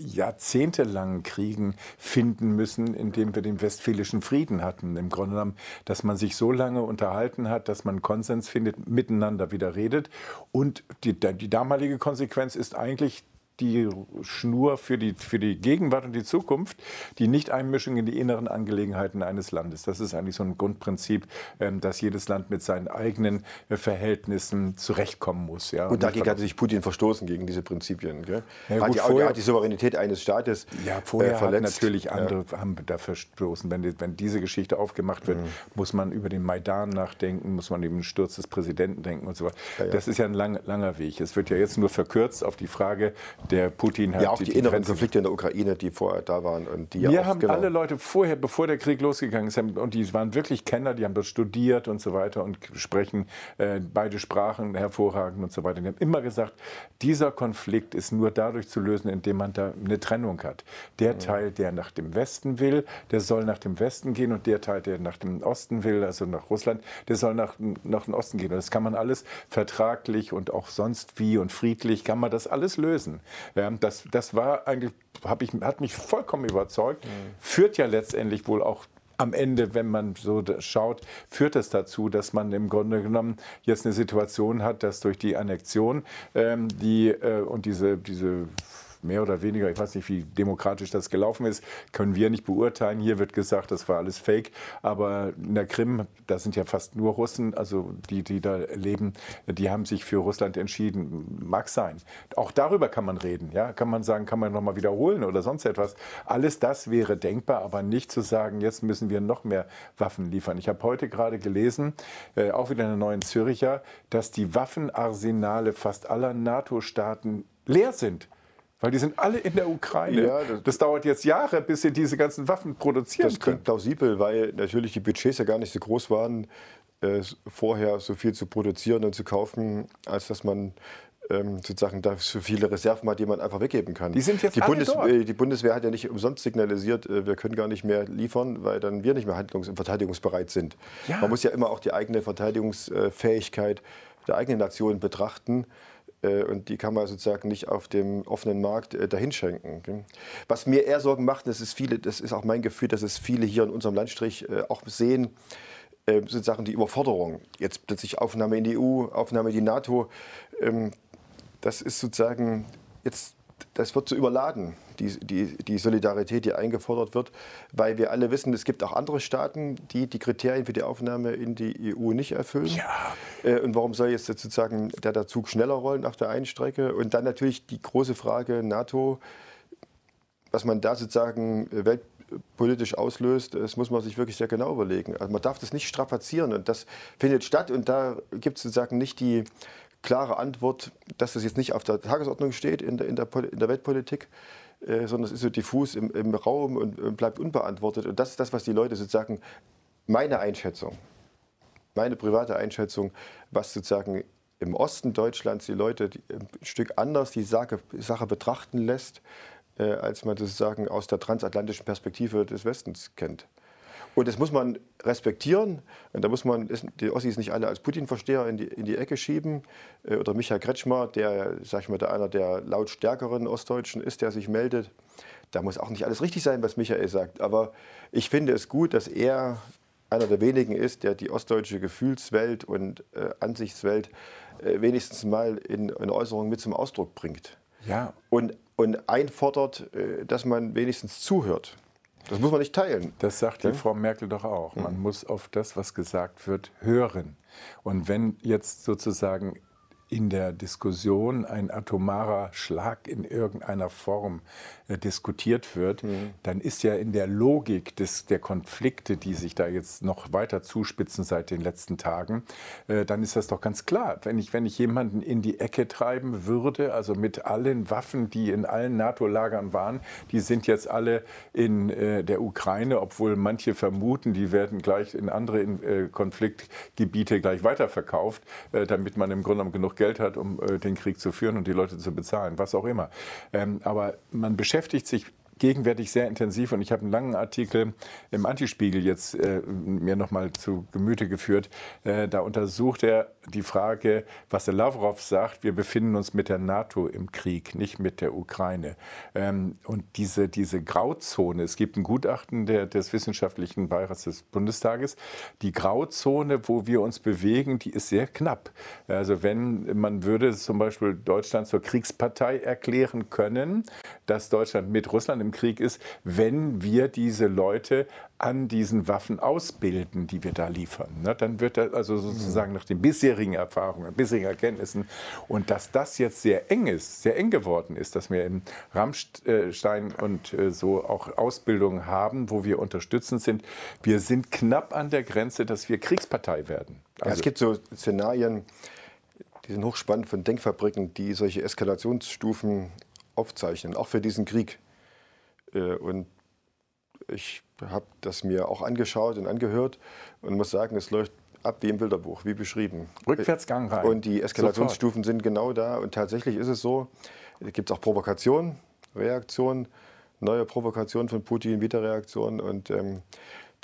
jahrzehntelangen Kriegen finden müssen, indem wir den Westfälischen Frieden hatten. Im Grunde genommen, dass man sich so lange unterhalten hat, dass man Konsens findet, miteinander wieder redet. Und die, die damalige Konsequenz ist eigentlich die Schnur für die, für die Gegenwart und die Zukunft, die Nichteinmischung in die inneren Angelegenheiten eines Landes. Das ist eigentlich so ein Grundprinzip, ähm, dass jedes Land mit seinen eigenen äh, Verhältnissen zurechtkommen muss. Ja. Und dagegen hat sich Putin verstoßen, gegen diese Prinzipien. Gell? Ja, gut, hat, die, vorher, hat die Souveränität eines Staates Ja, vorher äh, verletzt. natürlich andere ja. haben da verstoßen. Wenn, wenn diese Geschichte aufgemacht wird, mhm. muss man über den Maidan nachdenken, muss man über den Sturz des Präsidenten denken und so weiter. Ja, das ist ja ein lang, langer Weg. Es wird ja jetzt nur verkürzt auf die Frage, der Putin hat. Ja, auch die, die inneren Grenze Konflikte in der Ukraine, die vorher da waren. Und die Wir ja auch, haben genau. alle Leute vorher, bevor der Krieg losgegangen ist, und die waren wirklich Kenner, die haben das studiert und so weiter und sprechen äh, beide Sprachen hervorragend und so weiter. Die haben immer gesagt, dieser Konflikt ist nur dadurch zu lösen, indem man da eine Trennung hat. Der mhm. Teil, der nach dem Westen will, der soll nach dem Westen gehen und der Teil, der nach dem Osten will, also nach Russland, der soll nach, nach dem Osten gehen. Und das kann man alles vertraglich und auch sonst wie und friedlich, kann man das alles lösen. Das, das war eigentlich, ich, hat mich vollkommen überzeugt, führt ja letztendlich wohl auch am Ende, wenn man so schaut, führt es dazu, dass man im Grunde genommen jetzt eine Situation hat, dass durch die Annexion ähm, die, äh, und diese, diese mehr oder weniger, ich weiß nicht, wie demokratisch das gelaufen ist, können wir nicht beurteilen. Hier wird gesagt, das war alles Fake. Aber in der Krim, da sind ja fast nur Russen, also die, die da leben, die haben sich für Russland entschieden. Mag sein. Auch darüber kann man reden. Ja? Kann man sagen, kann man nochmal wiederholen oder sonst etwas. Alles das wäre denkbar, aber nicht zu sagen, jetzt müssen wir noch mehr Waffen liefern. Ich habe heute gerade gelesen, äh, auch wieder in der neuen Züricher, dass die Waffenarsenale fast aller NATO-Staaten leer sind. Weil die sind alle in der Ukraine. Ja, das, das, dauert jetzt Jahre, bis sie diese ganzen Waffen produzieren das können. Das klingt plausibel, weil natürlich die Budgets ja gar nicht so groß waren, äh, vorher so viel zu produzieren und zu kaufen, als dass man ähm, sozusagen da so viele Reserven hat, die man einfach weggeben kann. Die sind jetzt die, Bundes dort. Äh, die Bundeswehr hat ja nicht umsonst signalisiert, äh, wir können gar nicht mehr liefern, weil dann wir nicht mehr handlungs- und verteidigungsbereit sind. Ja. Man muss ja immer auch die eigene Verteidigungsfähigkeit der eigenen Nation betrachten. Äh, und die kann man sozusagen nicht auf dem offenen Markt äh, dahinschenken. Was mir eher Sorgen macht, das ist, viele, das ist auch mein Gefühl, dass es viele hier in unserem Landstrich äh, auch sehen, sozusagen die Überforderung. Jetzt plötzlich Aufnahme in die EU, Aufnahme in die NATO. Ähm, das ist sozusagen jetzt das wird so überladen, die, die, die, Solidarität, die eingefordert wird, weil wir alle wissen, es gibt auch andere Staaten, die die Kriterien für die Aufnahme in die EU nicht erfüllen. Ja. Äh, und warum soll jetzt sozusagen der, der Zug schneller rollen auf der einen Strecke? Und dann natürlich die große Frage NATO, was man da sozusagen weltpolitisch auslöst, das muss man sich wirklich sehr genau überlegen. Also man darf das nicht strapazieren und das findet statt und da gibt es sozusagen nicht die klare Antwort, dass das jetzt nicht auf der Tagesordnung steht in der, in der, in der Weltpolitik, äh, sondern es ist so diffus im, im Raum und, bleibt unbeantwortet. Und das ist das, was die Leute sozusagen, meine Einschätzung, meine private Einschätzung, was sozusagen im Osten Deutschlands die Leute ein Stück anders die Sache, Sache betrachten lässt, äh, als man das sozusagen aus der transatlantischen Perspektive des Westens kennt. Und das muss man respektieren. Und da muss man die Ossis nicht alle als Putin-Versteher in die, in die Ecke schieben. Äh, oder Michael Kretschmer, der, sag ich mal, der einer der laut stärkeren Ostdeutschen ist, der sich meldet. Da muss auch nicht alles richtig sein, was Michael sagt. Aber ich finde es gut, dass er einer der wenigen ist, der die ostdeutsche Gefühlswelt und äh, Ansichtswelt äh, wenigstens mal in, in Äußerungen mit zum Ausdruck bringt. Ja. Und, und einfordert, äh, dass man wenigstens zuhört. Das muss man nicht teilen. Das sagt ja? die Frau Merkel doch auch. Man muss auf das, was gesagt wird, hören. Und wenn jetzt sozusagen in der Diskussion ein atomarer Schlag in irgendeiner Form diskutiert wird, mhm. dann ist ja in der Logik des, der Konflikte, die sich da jetzt noch weiter zuspitzen seit den letzten Tagen, äh, dann ist das doch ganz klar. Wenn ich, wenn ich jemanden in die Ecke treiben würde, also mit allen Waffen, die in allen NATO-Lagern waren, die sind jetzt alle in äh, der Ukraine, obwohl manche vermuten, die werden gleich in andere äh, Konfliktgebiete gleich weiterverkauft, äh, damit man im Grunde genommen genug Geld hat, um äh, den Krieg zu führen und die Leute zu bezahlen, was auch immer. Ähm, aber man beschäftigt sich gegenwärtig sehr intensiv und ich habe einen langen Artikel im Antispiegel jetzt äh, mir nochmal zu Gemüte geführt. Äh, da untersucht er die Frage, was der Lavrov sagt, wir befinden uns mit der NATO im Krieg, nicht mit der Ukraine. Ähm, und diese, diese Grauzone, es gibt ein Gutachten der, des Wissenschaftlichen Beirats des Bundestages, die Grauzone, wo wir uns bewegen, die ist sehr knapp. Also wenn man würde zum Beispiel Deutschland zur Kriegspartei erklären können, dass Deutschland mit Russland im Krieg ist, wenn wir diese Leute an diesen Waffen ausbilden, die wir da liefern. Ne? Dann wird das also sozusagen nach den bisherigen Erfahrungen, bisherigen Erkenntnissen und dass das jetzt sehr eng ist, sehr eng geworden ist, dass wir in Rammstein und äh, so auch Ausbildungen haben, wo wir unterstützend sind. Wir sind knapp an der Grenze, dass wir Kriegspartei werden. Also es gibt so Szenarien, die sind hochspannend von Denkfabriken, die solche Eskalationsstufen aufzeichnen, auch für diesen Krieg. Äh, und ich habe das mir auch angeschaut und angehört und muss sagen, es läuft ab wie im Bilderbuch, wie beschrieben. Rückwärtsgang rein. Und die Eskalationsstufen Sofort. sind genau da. Und tatsächlich ist es so, es gibt auch Provokationen, Reaktionen, neue Provokationen von Putin, Widerreaktionen. Und ähm,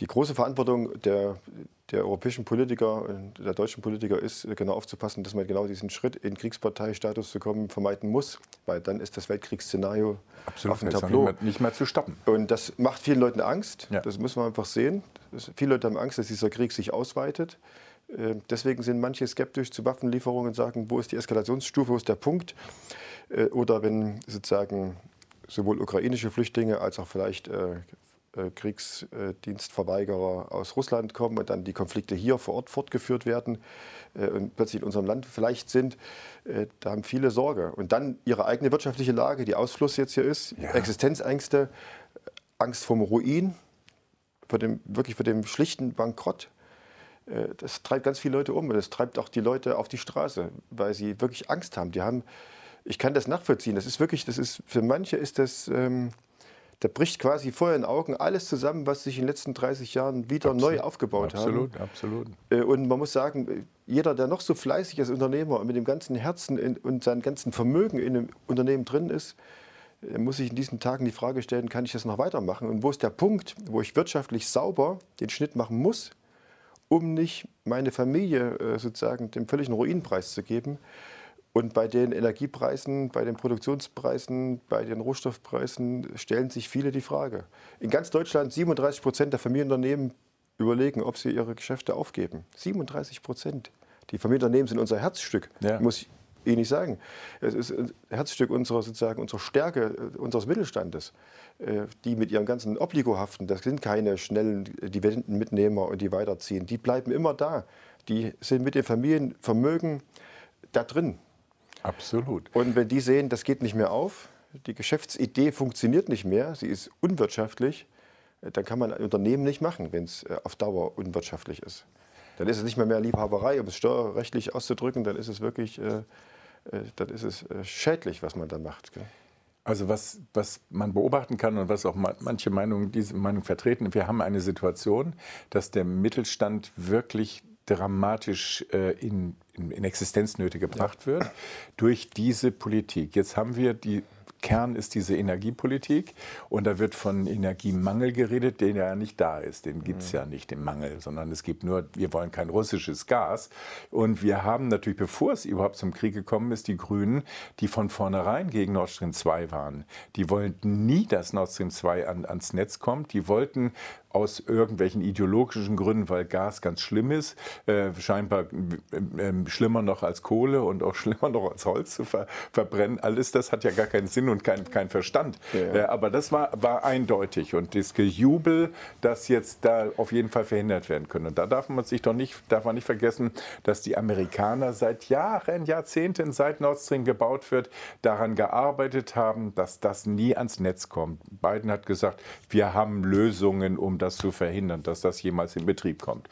die große Verantwortung der, der europäischen Politiker und der deutschen Politiker ist, genau aufzupassen, dass man genau diesen Schritt in Kriegsparteistatus zu kommen vermeiden muss, weil dann ist das Weltkriegsszenario Absolut, auf dem Tableau. Nicht mehr, nicht mehr, zu stoppen. Und das macht vielen Leuten Angst. Ja. Das müssen wir einfach sehen. Das, viele Leute haben Angst, dass dieser Krieg sich ausweitet. Äh, deswegen sind manche skeptisch zu Waffenlieferungen und sagen, wo ist die Eskalationsstufe, wo ist der Punkt? Äh, oder wenn sozusagen sowohl ukrainische Flüchtlinge als auch vielleicht äh, äh, Kriegsdienstverweigerer aus Russland kommen und dann die Konflikte hier vor Ort fortgeführt werden äh, und plötzlich in unserem Land vielleicht sind, äh, da haben viele Sorge. Und dann ihre eigene wirtschaftliche Lage, die Ausfluss jetzt hier ist, ja. Existenzängste, Angst vom Ruin, vor dem, wirklich vor dem schlichten Bankrott. Das treibt ganz viele Leute um und das treibt auch die Leute auf die Straße, weil sie wirklich Angst haben. Die haben, ich kann das nachvollziehen. Das ist wirklich, das ist für manche ist das ähm, da bricht quasi vor den Augen alles zusammen, was sich in den letzten 30 Jahren wieder absolut, neu aufgebaut hat. Absolut, haben. absolut. Äh, und man muss sagen, jeder, der noch so fleißig als Unternehmer und mit dem ganzen Herzen und seinem ganzen Vermögen in einem Unternehmen drin ist, äh, muss sich in diesen Tagen die Frage stellen, kann ich das noch weitermachen? Und wo ist der Punkt, wo ich wirtschaftlich sauber den Schnitt machen muss, um nicht meine Familie äh, sozusagen dem völligen Ruinpreis zu geben? Und bei den Energiepreisen, bei den Produktionspreisen, bei den Rohstoffpreisen stellen sich viele die Frage. In ganz Deutschland 37 Prozent der Familienunternehmen überlegen, ob sie ihre Geschäfte aufgeben. 37 Prozent. Die Familienunternehmen sind unser Herzstück, ja. muss ich Ihnen nicht sagen. Es ist ein Herzstück unserer, sozusagen, unserer Stärke, äh, unseres Mittelstandes. Äh, die mit ihrem ganzen Obligo haften, das sind keine schnellen Dividendenmitnehmer und die weiterziehen. Die bleiben immer da. Die sind mit dem Familienvermögen da drin. Absolut. Und wenn die sehen, das geht nicht mehr auf, die Geschäftsidee funktioniert nicht mehr, sie ist unwirtschaftlich, dann kann man ein Unternehmen nicht machen, wenn es äh, auf Dauer unwirtschaftlich ist. Dann ist es nicht mehr mehr Liebhaberei, um es steuerrechtlich auszudrücken, dann ist es wirklich äh, äh dann ist es äh, schädlich, was man da macht. Gell? Also was, was man beobachten kann und was auch manche Meinungen diese Meinung vertreten, wir haben eine Situation, dass der Mittelstand wirklich dramatisch äh, in, in, Existenznöte gebracht ja. wird durch diese Politik. Jetzt haben wir die Kern ist diese Energiepolitik und da wird von Energiemangel geredet, den ja nicht da ist. Den gibt es ja nicht, den Mangel, sondern es gibt nur, wir wollen kein russisches Gas. Und wir haben natürlich, bevor es überhaupt zum Krieg gekommen ist, die Grünen, die von vornherein gegen Nord Stream 2 waren. Die wollten nie, dass Nord Stream 2 an, ans Netz kommt. Die wollten aus irgendwelchen ideologischen Gründen, weil Gas ganz schlimm ist, äh, scheinbar äh, schlimmer noch als Kohle und auch [LAUGHS] schlimmer noch als Holz zu ver verbrennen. Alles das hat ja gar keinen Sinn und kein, kein Verstand. Ja. Äh, aber das war, war eindeutig. Und das Gejubel, das jetzt da auf jeden Fall verhindert werden können. Und da darf man sich doch nicht, darf man nicht vergessen, dass die Amerikaner seit Jahren, Jahrzehnten, seit Nord Stream gebaut wird, daran gearbeitet haben, dass das nie ans Netz kommt. Biden hat gesagt, wir haben Lösungen, um das zu verhindern, dass das jemals in Betrieb kommt.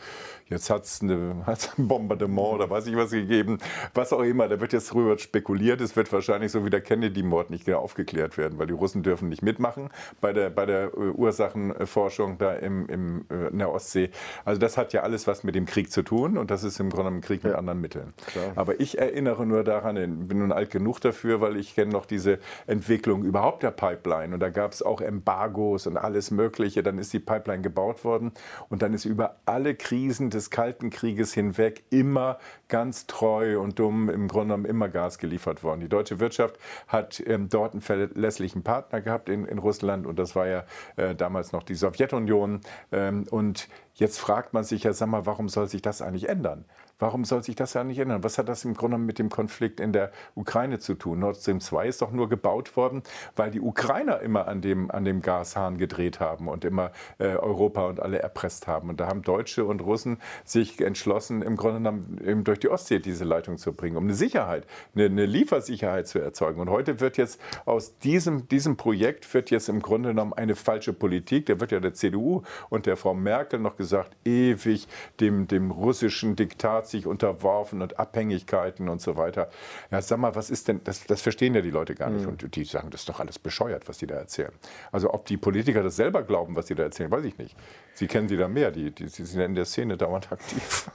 Jetzt hat es [LAUGHS] ein Bombardement oder weiß ich was gegeben, was auch immer. Da wird jetzt drüber spekuliert. Es wird wahrscheinlich so wie der Kennedy-Mord nicht genau aufgeklärt werden, weil die Russen dürfen nicht mitmachen bei der, bei der äh, Ursachenforschung da im, im, äh, in der Ostsee. Also das hat ja alles was mit dem Krieg zu tun und das ist im Grunde ein Krieg mit anderen Mitteln. Klar. Aber ich erinnere nur daran, ich bin nun alt genug dafür, weil ich kenne noch diese Entwicklung überhaupt der Pipeline und da gab es auch Embargos und alles Mögliche. Dann ist die Pipeline gebaut worden und dann ist über alle Krisen des Kalten Krieges hinweg immer ganz treu und dumm im Grunde genommen immer Gas geliefert worden. Die deutsche Wirtschaft hat ähm, dort einen verlässlichen Partner gehabt in, in Russland und das war ja äh, damals noch die Sowjetunion. Ähm, und jetzt fragt man sich ja, sag mal, warum soll sich das eigentlich ändern? Warum soll sich das ja nicht ändern? Was hat das im Grunde mit dem Konflikt in der Ukraine zu tun? Nord Stream 2 ist doch nur gebaut worden, weil die Ukrainer immer an dem, an dem Gashahn gedreht haben und immer äh, Europa und alle erpresst haben. Und da haben Deutsche und Russen sich entschlossen, im Grunde genommen durch die Ostsee diese Leitung zu bringen, um eine Sicherheit, eine, eine Liefersicherheit zu erzeugen. Und heute wird jetzt aus diesem, diesem Projekt wird jetzt im Grunde genommen eine falsche Politik. Da wird ja der CDU und der Frau Merkel noch gesagt, ewig dem, dem russischen Diktat sich unterworfen und Abhängigkeiten und so weiter. Ja, sag mal, was ist denn, das, das verstehen ja die Leute gar nicht. Mhm. Und die sagen, das ist doch alles bescheuert, was die da erzählen. Also ob die Politiker das selber glauben, was sie da erzählen, weiß ich nicht. Sie kennen sie da mehr, die, die, sie sind ja in der Szene dauernd aktiv.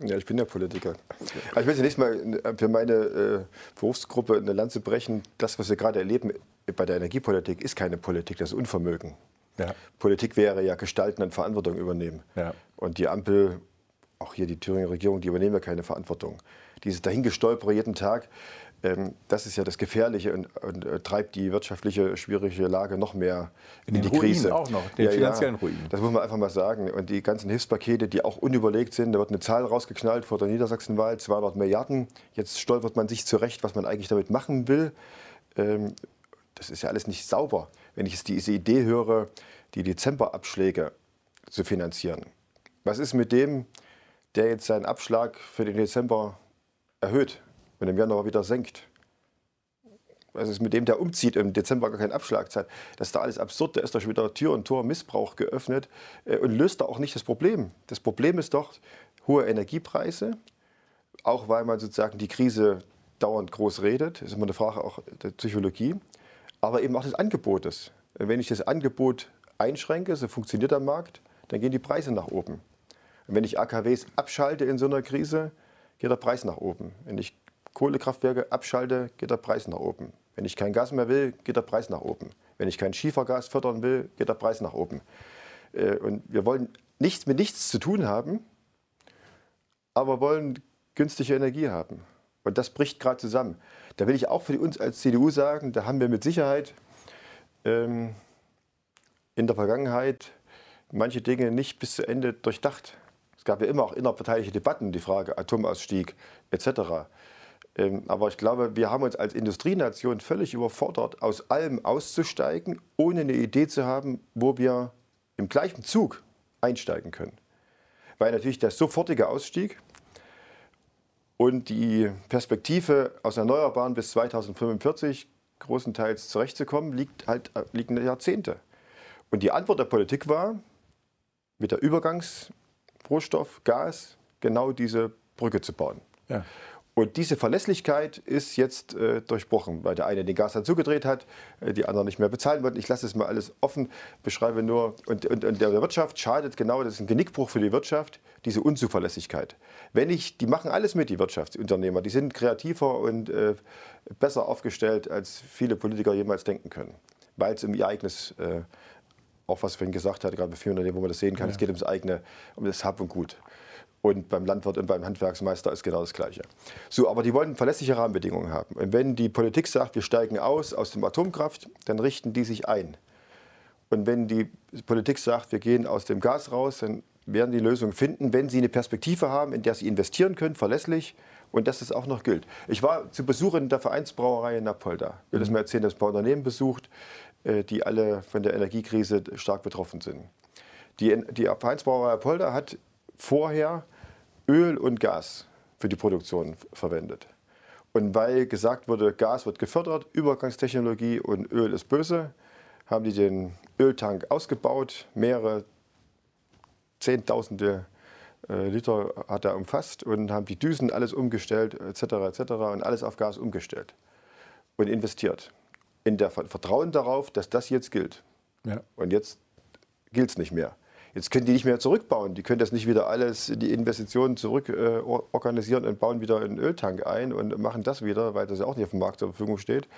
Ja, ich bin ja Politiker. Also ich will zunächst mal für meine äh, Berufsgruppe eine Lanze brechen. Das, was wir gerade erleben bei der Energiepolitik, ist keine Politik, das ist Unvermögen. Ja. Politik wäre ja gestalten und Verantwortung übernehmen. Ja. Und die Ampel auch hier die Thüringer Regierung, die übernehmen ja keine Verantwortung. Dieses Dahingestolpere jeden Tag, ähm, das ist ja das Gefährliche und, und äh, treibt die wirtschaftliche schwierige Lage noch mehr in, in die Ruinen Krise. auch noch, den ja, finanziellen ja, Ruinen. Das muss man einfach mal sagen. Und die ganzen Hilfspakete, die auch unüberlegt sind, da wird eine Zahl rausgeknallt vor der Niedersachsenwahl, 200 Milliarden. Jetzt stolpert man sich zurecht, was man eigentlich damit machen will. Ähm, das ist ja alles nicht sauber. Wenn ich jetzt diese Idee höre, die Dezemberabschläge zu finanzieren. Was ist mit dem, der jetzt seinen Abschlag für den Dezember erhöht und im Januar wieder senkt. Was ist mit dem, der umzieht, im Dezember gar keinen Abschlag hat? Das ist da alles absurd. Da ist doch schon wieder Tür und Tor Missbrauch geöffnet äh, und löst da auch nicht das Problem. Das Problem ist doch hohe Energiepreise, auch weil man sozusagen die Krise dauernd groß redet. Das ist immer eine Frage auch der Psychologie. Aber eben auch des Angebotes. Wenn ich das Angebot einschränke, so funktioniert der Markt, dann gehen die Preise nach oben. Und wenn ich AKWs abschalte in so einer Krise, geht der Preis nach oben. Wenn ich Kohlekraftwerke abschalte, geht der Preis nach oben. Wenn ich kein Gas mehr will, geht der Preis nach oben. Wenn ich kein Schiefergas fördern will, geht der Preis nach oben. Äh, und wir wollen nichts mit nichts zu tun haben, aber wollen günstige Energie haben. Und das bricht gerade zusammen. Da will ich auch für uns als CDU sagen, da haben wir mit Sicherheit ähm, in der Vergangenheit manche Dinge nicht bis zu Ende durchdacht gab ja immer auch innerparteiliche Debatten, die Frage Atomausstieg etc. Ähm, aber ich glaube, wir haben uns als Industrienation völlig überfordert, aus allem auszusteigen, ohne eine Idee zu haben, wo wir im gleichen Zug einsteigen können. Weil natürlich der sofortige Ausstieg und die Perspektive aus Erneuerbaren bis 2045 großenteils zurechtzukommen, liegt halt, liegen Jahrzehnte. Und die Antwort der Politik war, mit der Übergangs- Rohstoff, Gas, genau diese Brücke zu bauen. Ja. Und diese Verlässlichkeit ist jetzt äh, durchbrochen, weil der eine den Gas dann zugedreht hat, äh, die anderen nicht mehr bezahlen wollten. Ich lasse es mal alles offen, beschreibe nur. Und, und, und, der Wirtschaft schadet genau, das ist ein Genickbruch für die Wirtschaft, diese Unzuverlässigkeit. Wenn ich, die machen alles mit, die Wirtschaftsunternehmer, die sind kreativer und äh, besser aufgestellt, als viele Politiker jemals denken können, weil es um ihr eigenes äh, auch was vorhin gesagt hatte, gerade bei vielen wo man das sehen kann, ja. es geht ums eigene, um das Hab und Gut. Und beim Landwirt und beim Handwerksmeister ist genau das Gleiche. So, aber die wollen verlässliche Rahmenbedingungen haben. Und wenn die Politik sagt, wir steigen aus aus dem Atomkraft, dann richten die sich ein. Und wenn die Politik sagt, wir gehen aus dem Gas raus, dann werden die Lösung finden, wenn sie eine Perspektive haben, in der sie investieren können, verlässlich und dass das auch noch gilt. Ich war zu Besuch in der Vereinsbrauerei in Napolda. Ich will das mal erzählen, dass ein paar Unternehmen besucht, die alle von der Energiekrise stark betroffen sind. Die, die Vereinsbrauerei Napolda hat vorher Öl und Gas für die Produktion verwendet. Und weil gesagt wurde, Gas wird gefördert, Übergangstechnologie und Öl ist böse, haben die den Öltank ausgebaut, mehrere Zehntausende äh, Liter hat er umfasst und haben die Düsen alles umgestellt, etc., etc. und alles auf Gas umgestellt und investiert. In der Vertrauen darauf, dass das jetzt gilt. Ja. Und jetzt gilt es nicht mehr. Jetzt können die nicht mehr zurückbauen. Die können das nicht wieder alles, die Investitionen zurück äh, organisieren und bauen wieder einen Öltank ein und machen das wieder, weil das ja auch nicht auf dem Markt zur Verfügung steht.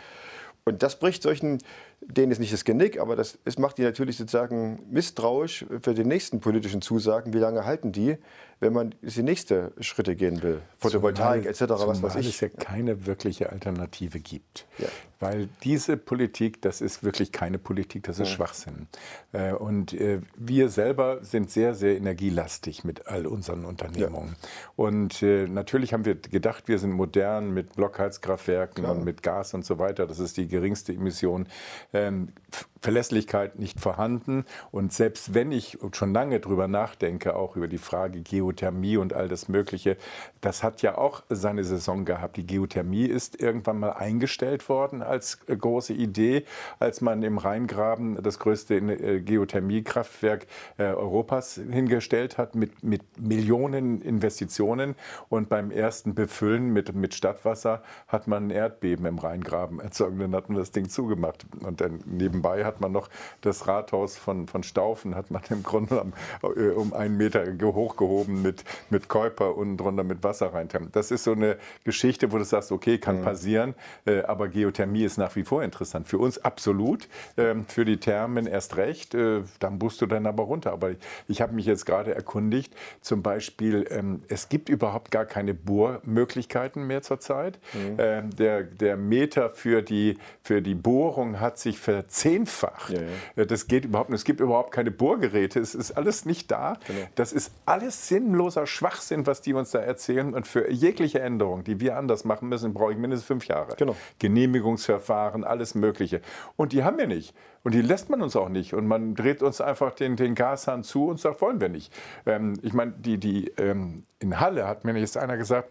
Und das bricht solchen, denen ist nicht das Genick, aber das, es macht die natürlich sozusagen misstrauisch für die nächsten politischen Zusagen. Wie lange halten die, wenn man die nächsten Schritte gehen will? Photovoltaik etc., was weiß ich. es ja keine wirkliche Alternative gibt. Ja. Weil diese Politik, das ist wirklich keine Politik, das ist ja. Schwachsinn. Äh, und äh, wir selber sind sehr, sehr energielastig mit all unseren Unternehmungen. Ja. Und äh, natürlich haben wir gedacht, wir sind modern mit Blockheizkraftwerken Klar. und mit Gas und so weiter. Das ist die geringste Emission. Ähm, Verlässlichkeit nicht vorhanden. Und selbst wenn ich schon lange darüber nachdenke, auch über die Frage Geothermie und all das Mögliche, das hat ja auch seine Saison gehabt. Die Geothermie ist irgendwann mal eingestellt worden als große Idee, als man im Rheingraben das größte äh, Geothermiekraftwerk äh, Europas hingestellt hat mit, mit Millionen Investitionen. Und beim ersten Befüllen mit, mit Stadtwasser hat man ein Erdbeben im Rheingraben erzeugt. Dann hat man das Ding zugemacht. Und dann nebenbei hat man noch das Rathaus von, von Staufen, hat man im Grunde um, äh, um einen Meter hochgehoben mit, mit Käuper und drunter mit Wasser rein. Das ist so eine Geschichte, wo du sagst, okay, kann mhm. passieren, äh, aber Geothermie ist nach wie vor interessant. Für uns absolut, äh, für die Thermen erst recht, äh, dann musst du dann aber runter. Aber ich, ich habe mich jetzt gerade erkundigt, zum Beispiel, ähm, es gibt überhaupt gar keine Bohrmöglichkeiten mehr zurzeit. Mhm. Ähm, der, der Meter für die, für die Bohrung hat sich verzehnfacht. Ja, ja. Das geht überhaupt nicht. Es gibt überhaupt keine Bohrgeräte. Es ist alles nicht da. Genau. Das ist alles sinnloser Schwachsinn, was die uns da erzählen. Und für jegliche Änderung, die wir anders machen müssen, brauche ich mindestens fünf Jahre. Genau. Genehmigungsverfahren, alles Mögliche. Und die haben wir nicht. Und die lässt man uns auch nicht. Und man dreht uns einfach den, den Gashahn zu und sagt, wollen wir nicht. Ähm, ich meine, die, die, ähm, in Halle hat mir jetzt einer gesagt,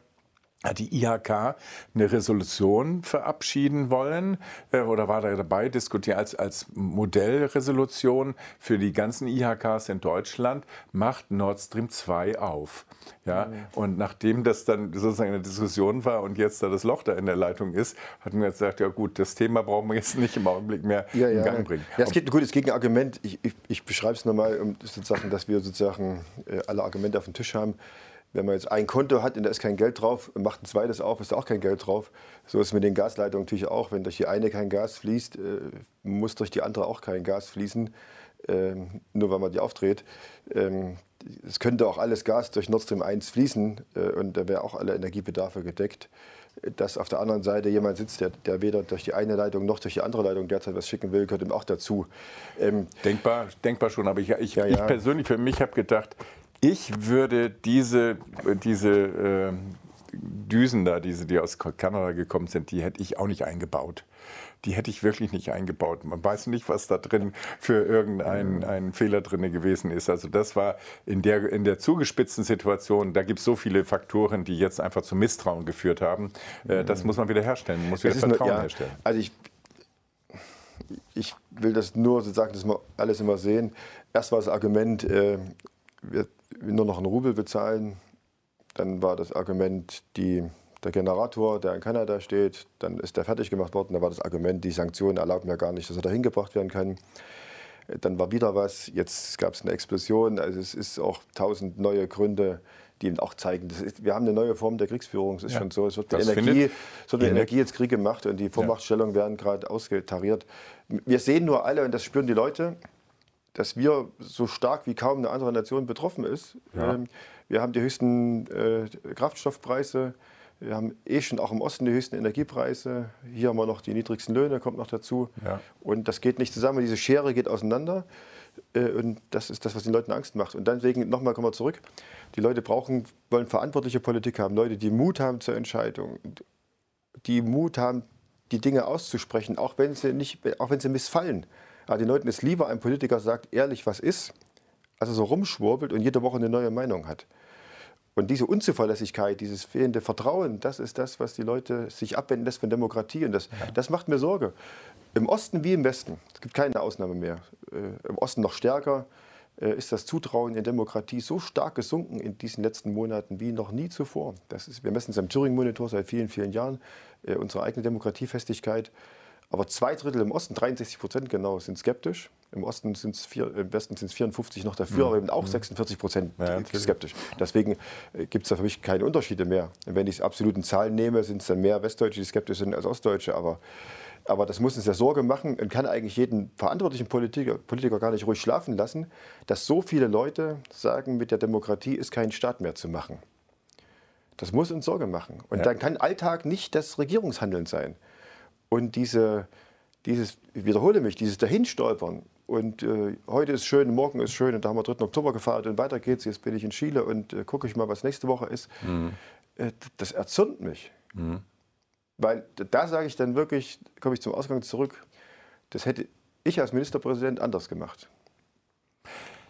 hat die IHK eine Resolution verabschieden wollen äh, oder war da dabei, diskutieren als, als Modellresolution für die ganzen IHKs in Deutschland, macht Nord Stream 2 auf. Ja? Mhm. Und nachdem das dann sozusagen eine Diskussion war und jetzt da das Loch da in der Leitung ist, hatten wir jetzt gesagt, ja gut, das Thema brauchen wir jetzt nicht im Augenblick mehr ja, in ja. Gang bringen. Ja, es gibt ein gutes Gegenargument. Ich, ich, ich beschreibe es nochmal, um sozusagen, dass wir sozusagen äh, alle Argumente auf dem Tisch haben. Wenn man jetzt ein Konto hat und da ist kein Geld drauf, macht ein zweites auf, ist da auch kein Geld drauf. So ist es mit den Gasleitungen natürlich auch. Wenn durch die eine kein Gas fließt, äh, muss durch die andere auch kein Gas fließen, ähm, nur weil man die aufdreht. Ähm, es könnte auch alles Gas durch Nord Stream 1 fließen äh, und da wäre auch alle Energiebedarfe gedeckt. Dass auf der anderen Seite jemand sitzt, der, der weder durch die eine Leitung noch durch die andere Leitung derzeit was schicken will, gehört ihm auch dazu. Ähm, denkbar, denkbar schon, aber ich, ich, ja, ja. ich persönlich für mich habe gedacht, ich würde diese, diese äh, Düsen da, diese, die aus Kanada gekommen sind, die hätte ich auch nicht eingebaut. Die hätte ich wirklich nicht eingebaut. Man weiß nicht, was da drin für irgendein ein Fehler drin gewesen ist. Also das war in der, in der zugespitzten Situation, da gibt es so viele Faktoren, die jetzt einfach zu Misstrauen geführt haben. Äh, das muss man wieder herstellen, man muss wieder Vertrauen nur, ja, herstellen. Also ich, ich will das nur sozusagen, dass wir alles immer sehen. Erst war das Argument, äh, wir nur noch einen Rubel bezahlen. Dann war das Argument, die, der Generator, der in Kanada steht, dann ist der fertig gemacht worden. Da war das Argument, die Sanktionen erlauben ja gar nicht, dass er da hingebracht werden kann. Dann war wieder was, jetzt gab es eine Explosion. Also es ist auch tausend neue Gründe, die auch zeigen, ist, wir haben eine neue Form der Kriegsführung. Es ist ja, schon so, es wird mit Energie, es wird mit Energie jetzt Krieg gemacht und die Vormachtstellungen ja. werden gerade ausgetariert. Wir sehen nur alle, und das spüren die Leute, dass wir so stark wie kaum eine andere Nation betroffen ist. Ja. Ähm, wir haben die höchsten äh, Kraftstoffpreise. Wir haben eh schon auch im Osten die höchsten Energiepreise. Hier haben wir noch die niedrigsten Löhne, kommt noch dazu. Ja. Und das geht nicht zusammen. Diese Schere geht auseinander. Äh, und das ist das, was den Leuten Angst macht. Und deswegen, nochmal kommen wir zurück, die Leute brauchen, wollen verantwortliche Politik haben, Leute, die Mut haben zur Entscheidung, die Mut haben, die Dinge auszusprechen, auch wenn sie, nicht, auch wenn sie missfallen. Aber den Leuten ist lieber, ein Politiker sagt ehrlich, was ist, als er so rumschwurbelt und jede Woche eine neue Meinung hat. Und diese Unzuverlässigkeit, dieses fehlende Vertrauen, das ist das, was die Leute sich abwenden lässt von Demokratie. Und das, ja. das macht mir Sorge. Im Osten wie im Westen, es gibt keine Ausnahme mehr. Äh, Im Osten noch stärker äh, ist das Zutrauen in Demokratie so stark gesunken in diesen letzten Monaten wie noch nie zuvor. Das ist, wir messen es am Thüringen-Monitor seit vielen, vielen Jahren, äh, unsere eigene Demokratiefestigkeit. Aber zwei Drittel im Osten, 63 Prozent genau, sind skeptisch. Im Osten sind es im Westen sind es 54 noch dafür, mhm. aber eben auch 46 mhm. Prozent ja, skeptisch. Deswegen äh, gibt es da für mich keine Unterschiede mehr. Wenn ich es absoluten Zahlen nehme, sind es dann mehr Westdeutsche, die skeptisch sind als Ostdeutsche. Aber, aber das muss uns ja Sorge machen und kann eigentlich jeden verantwortlichen Politiker, Politiker gar nicht ruhig schlafen lassen, dass so viele Leute sagen, mit der Demokratie ist kein Staat mehr zu machen. Das muss uns Sorge machen. Und ja. dann kann Alltag nicht das Regierungshandeln sein. Und diese, dieses, ich wiederhole mich, dieses Dahinstolpern und äh, heute ist schön, morgen ist schön und da haben wir 3. Oktober gefeiert und weiter geht's, jetzt bin ich in Chile und äh, gucke ich mal, was nächste Woche ist, mhm. äh, das erzürnt mich. Mhm. Weil da sage ich dann wirklich, komme ich zum Ausgang zurück, das hätte ich als Ministerpräsident anders gemacht.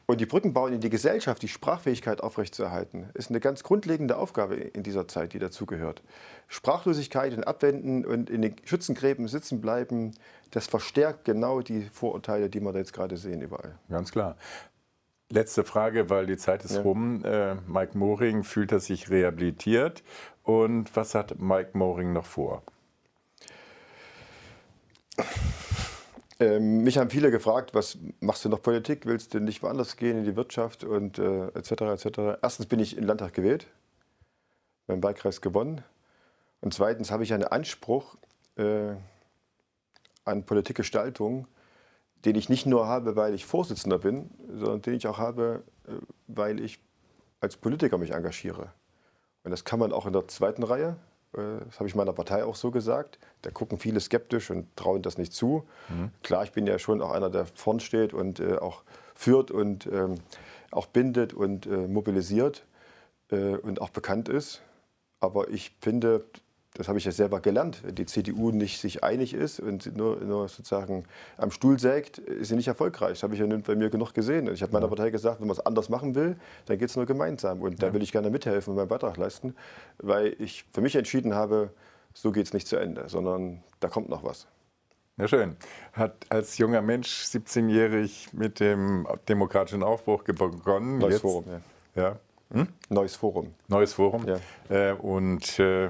Und die Brücken bauen in die Gesellschaft, die Sprachfähigkeit aufrechtzuerhalten, ist eine ganz grundlegende Aufgabe in dieser Zeit, die dazugehört. Sprachlosigkeit und Abwenden und in den Schützengräben sitzen bleiben, das verstärkt genau die Vorurteile, die wir da jetzt gerade sehen überall. Ganz klar. Letzte Frage, weil die Zeit ist ja. rum. Äh, Mike Moring fühlt er sich rehabilitiert. Und was hat Mike Moring noch vor? Ähm, mich haben viele gefragt, was machst du noch Politik? Willst du nicht woanders gehen in die Wirtschaft und äh, etc. etc. Erstens bin ich in den Landtag gewählt, beim Wahlkreis gewonnen. Und zweitens habe ich einen Anspruch äh, an Politikgestaltung, den ich nicht nur habe, weil ich Vorsitzender bin, sondern den ich auch habe, äh, weil ich als Politiker mich engagiere. Und das kann man auch in der zweiten Reihe, das habe ich meiner Partei auch so gesagt. Da gucken viele skeptisch und trauen das nicht zu. Mhm. Klar, ich bin ja schon auch einer, der vorn steht und äh, auch führt und ähm, auch bindet und äh, mobilisiert äh, und auch bekannt ist. Aber ich finde, das habe ich ja selber gelernt, wenn die CDU nicht sich einig ist und nur, nur sozusagen am Stuhl sägt, ist sie nicht erfolgreich. Das habe ich ja bei mir genug gesehen. Ich habe meiner. Partei gesagt, wenn man es anders machen will, dann geht es nur gemeinsam. Und da will ich gerne mithelfen und meinen Beitrag leisten, weil ich für mich entschieden habe, so geht es nicht zu Ende, sondern da kommt noch was. Ja, schön. Hat als junger Mensch, 17-jährig, mit dem demokratischen Aufbruch begonnen. Neues Jetzt, Forum, ja. ja. Hm? Neues Forum. Neues Forum. Ja. Äh, und äh,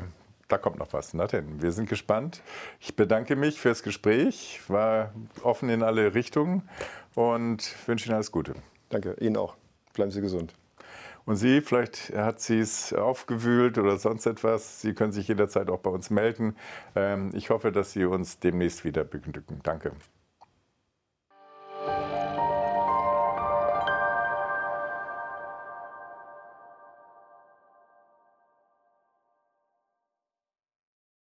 da kommt noch was. Na denn, wir sind gespannt. Ich bedanke mich fürs Gespräch, war offen in alle Richtungen und wünsche Ihnen alles Gute. Danke, Ihnen auch. Bleiben Sie gesund. Und Sie, vielleicht hat sie es aufgewühlt oder sonst etwas. Sie können sich jederzeit auch bei uns melden. Ähm, ich hoffe, dass Sie uns demnächst wieder beglücken. Danke.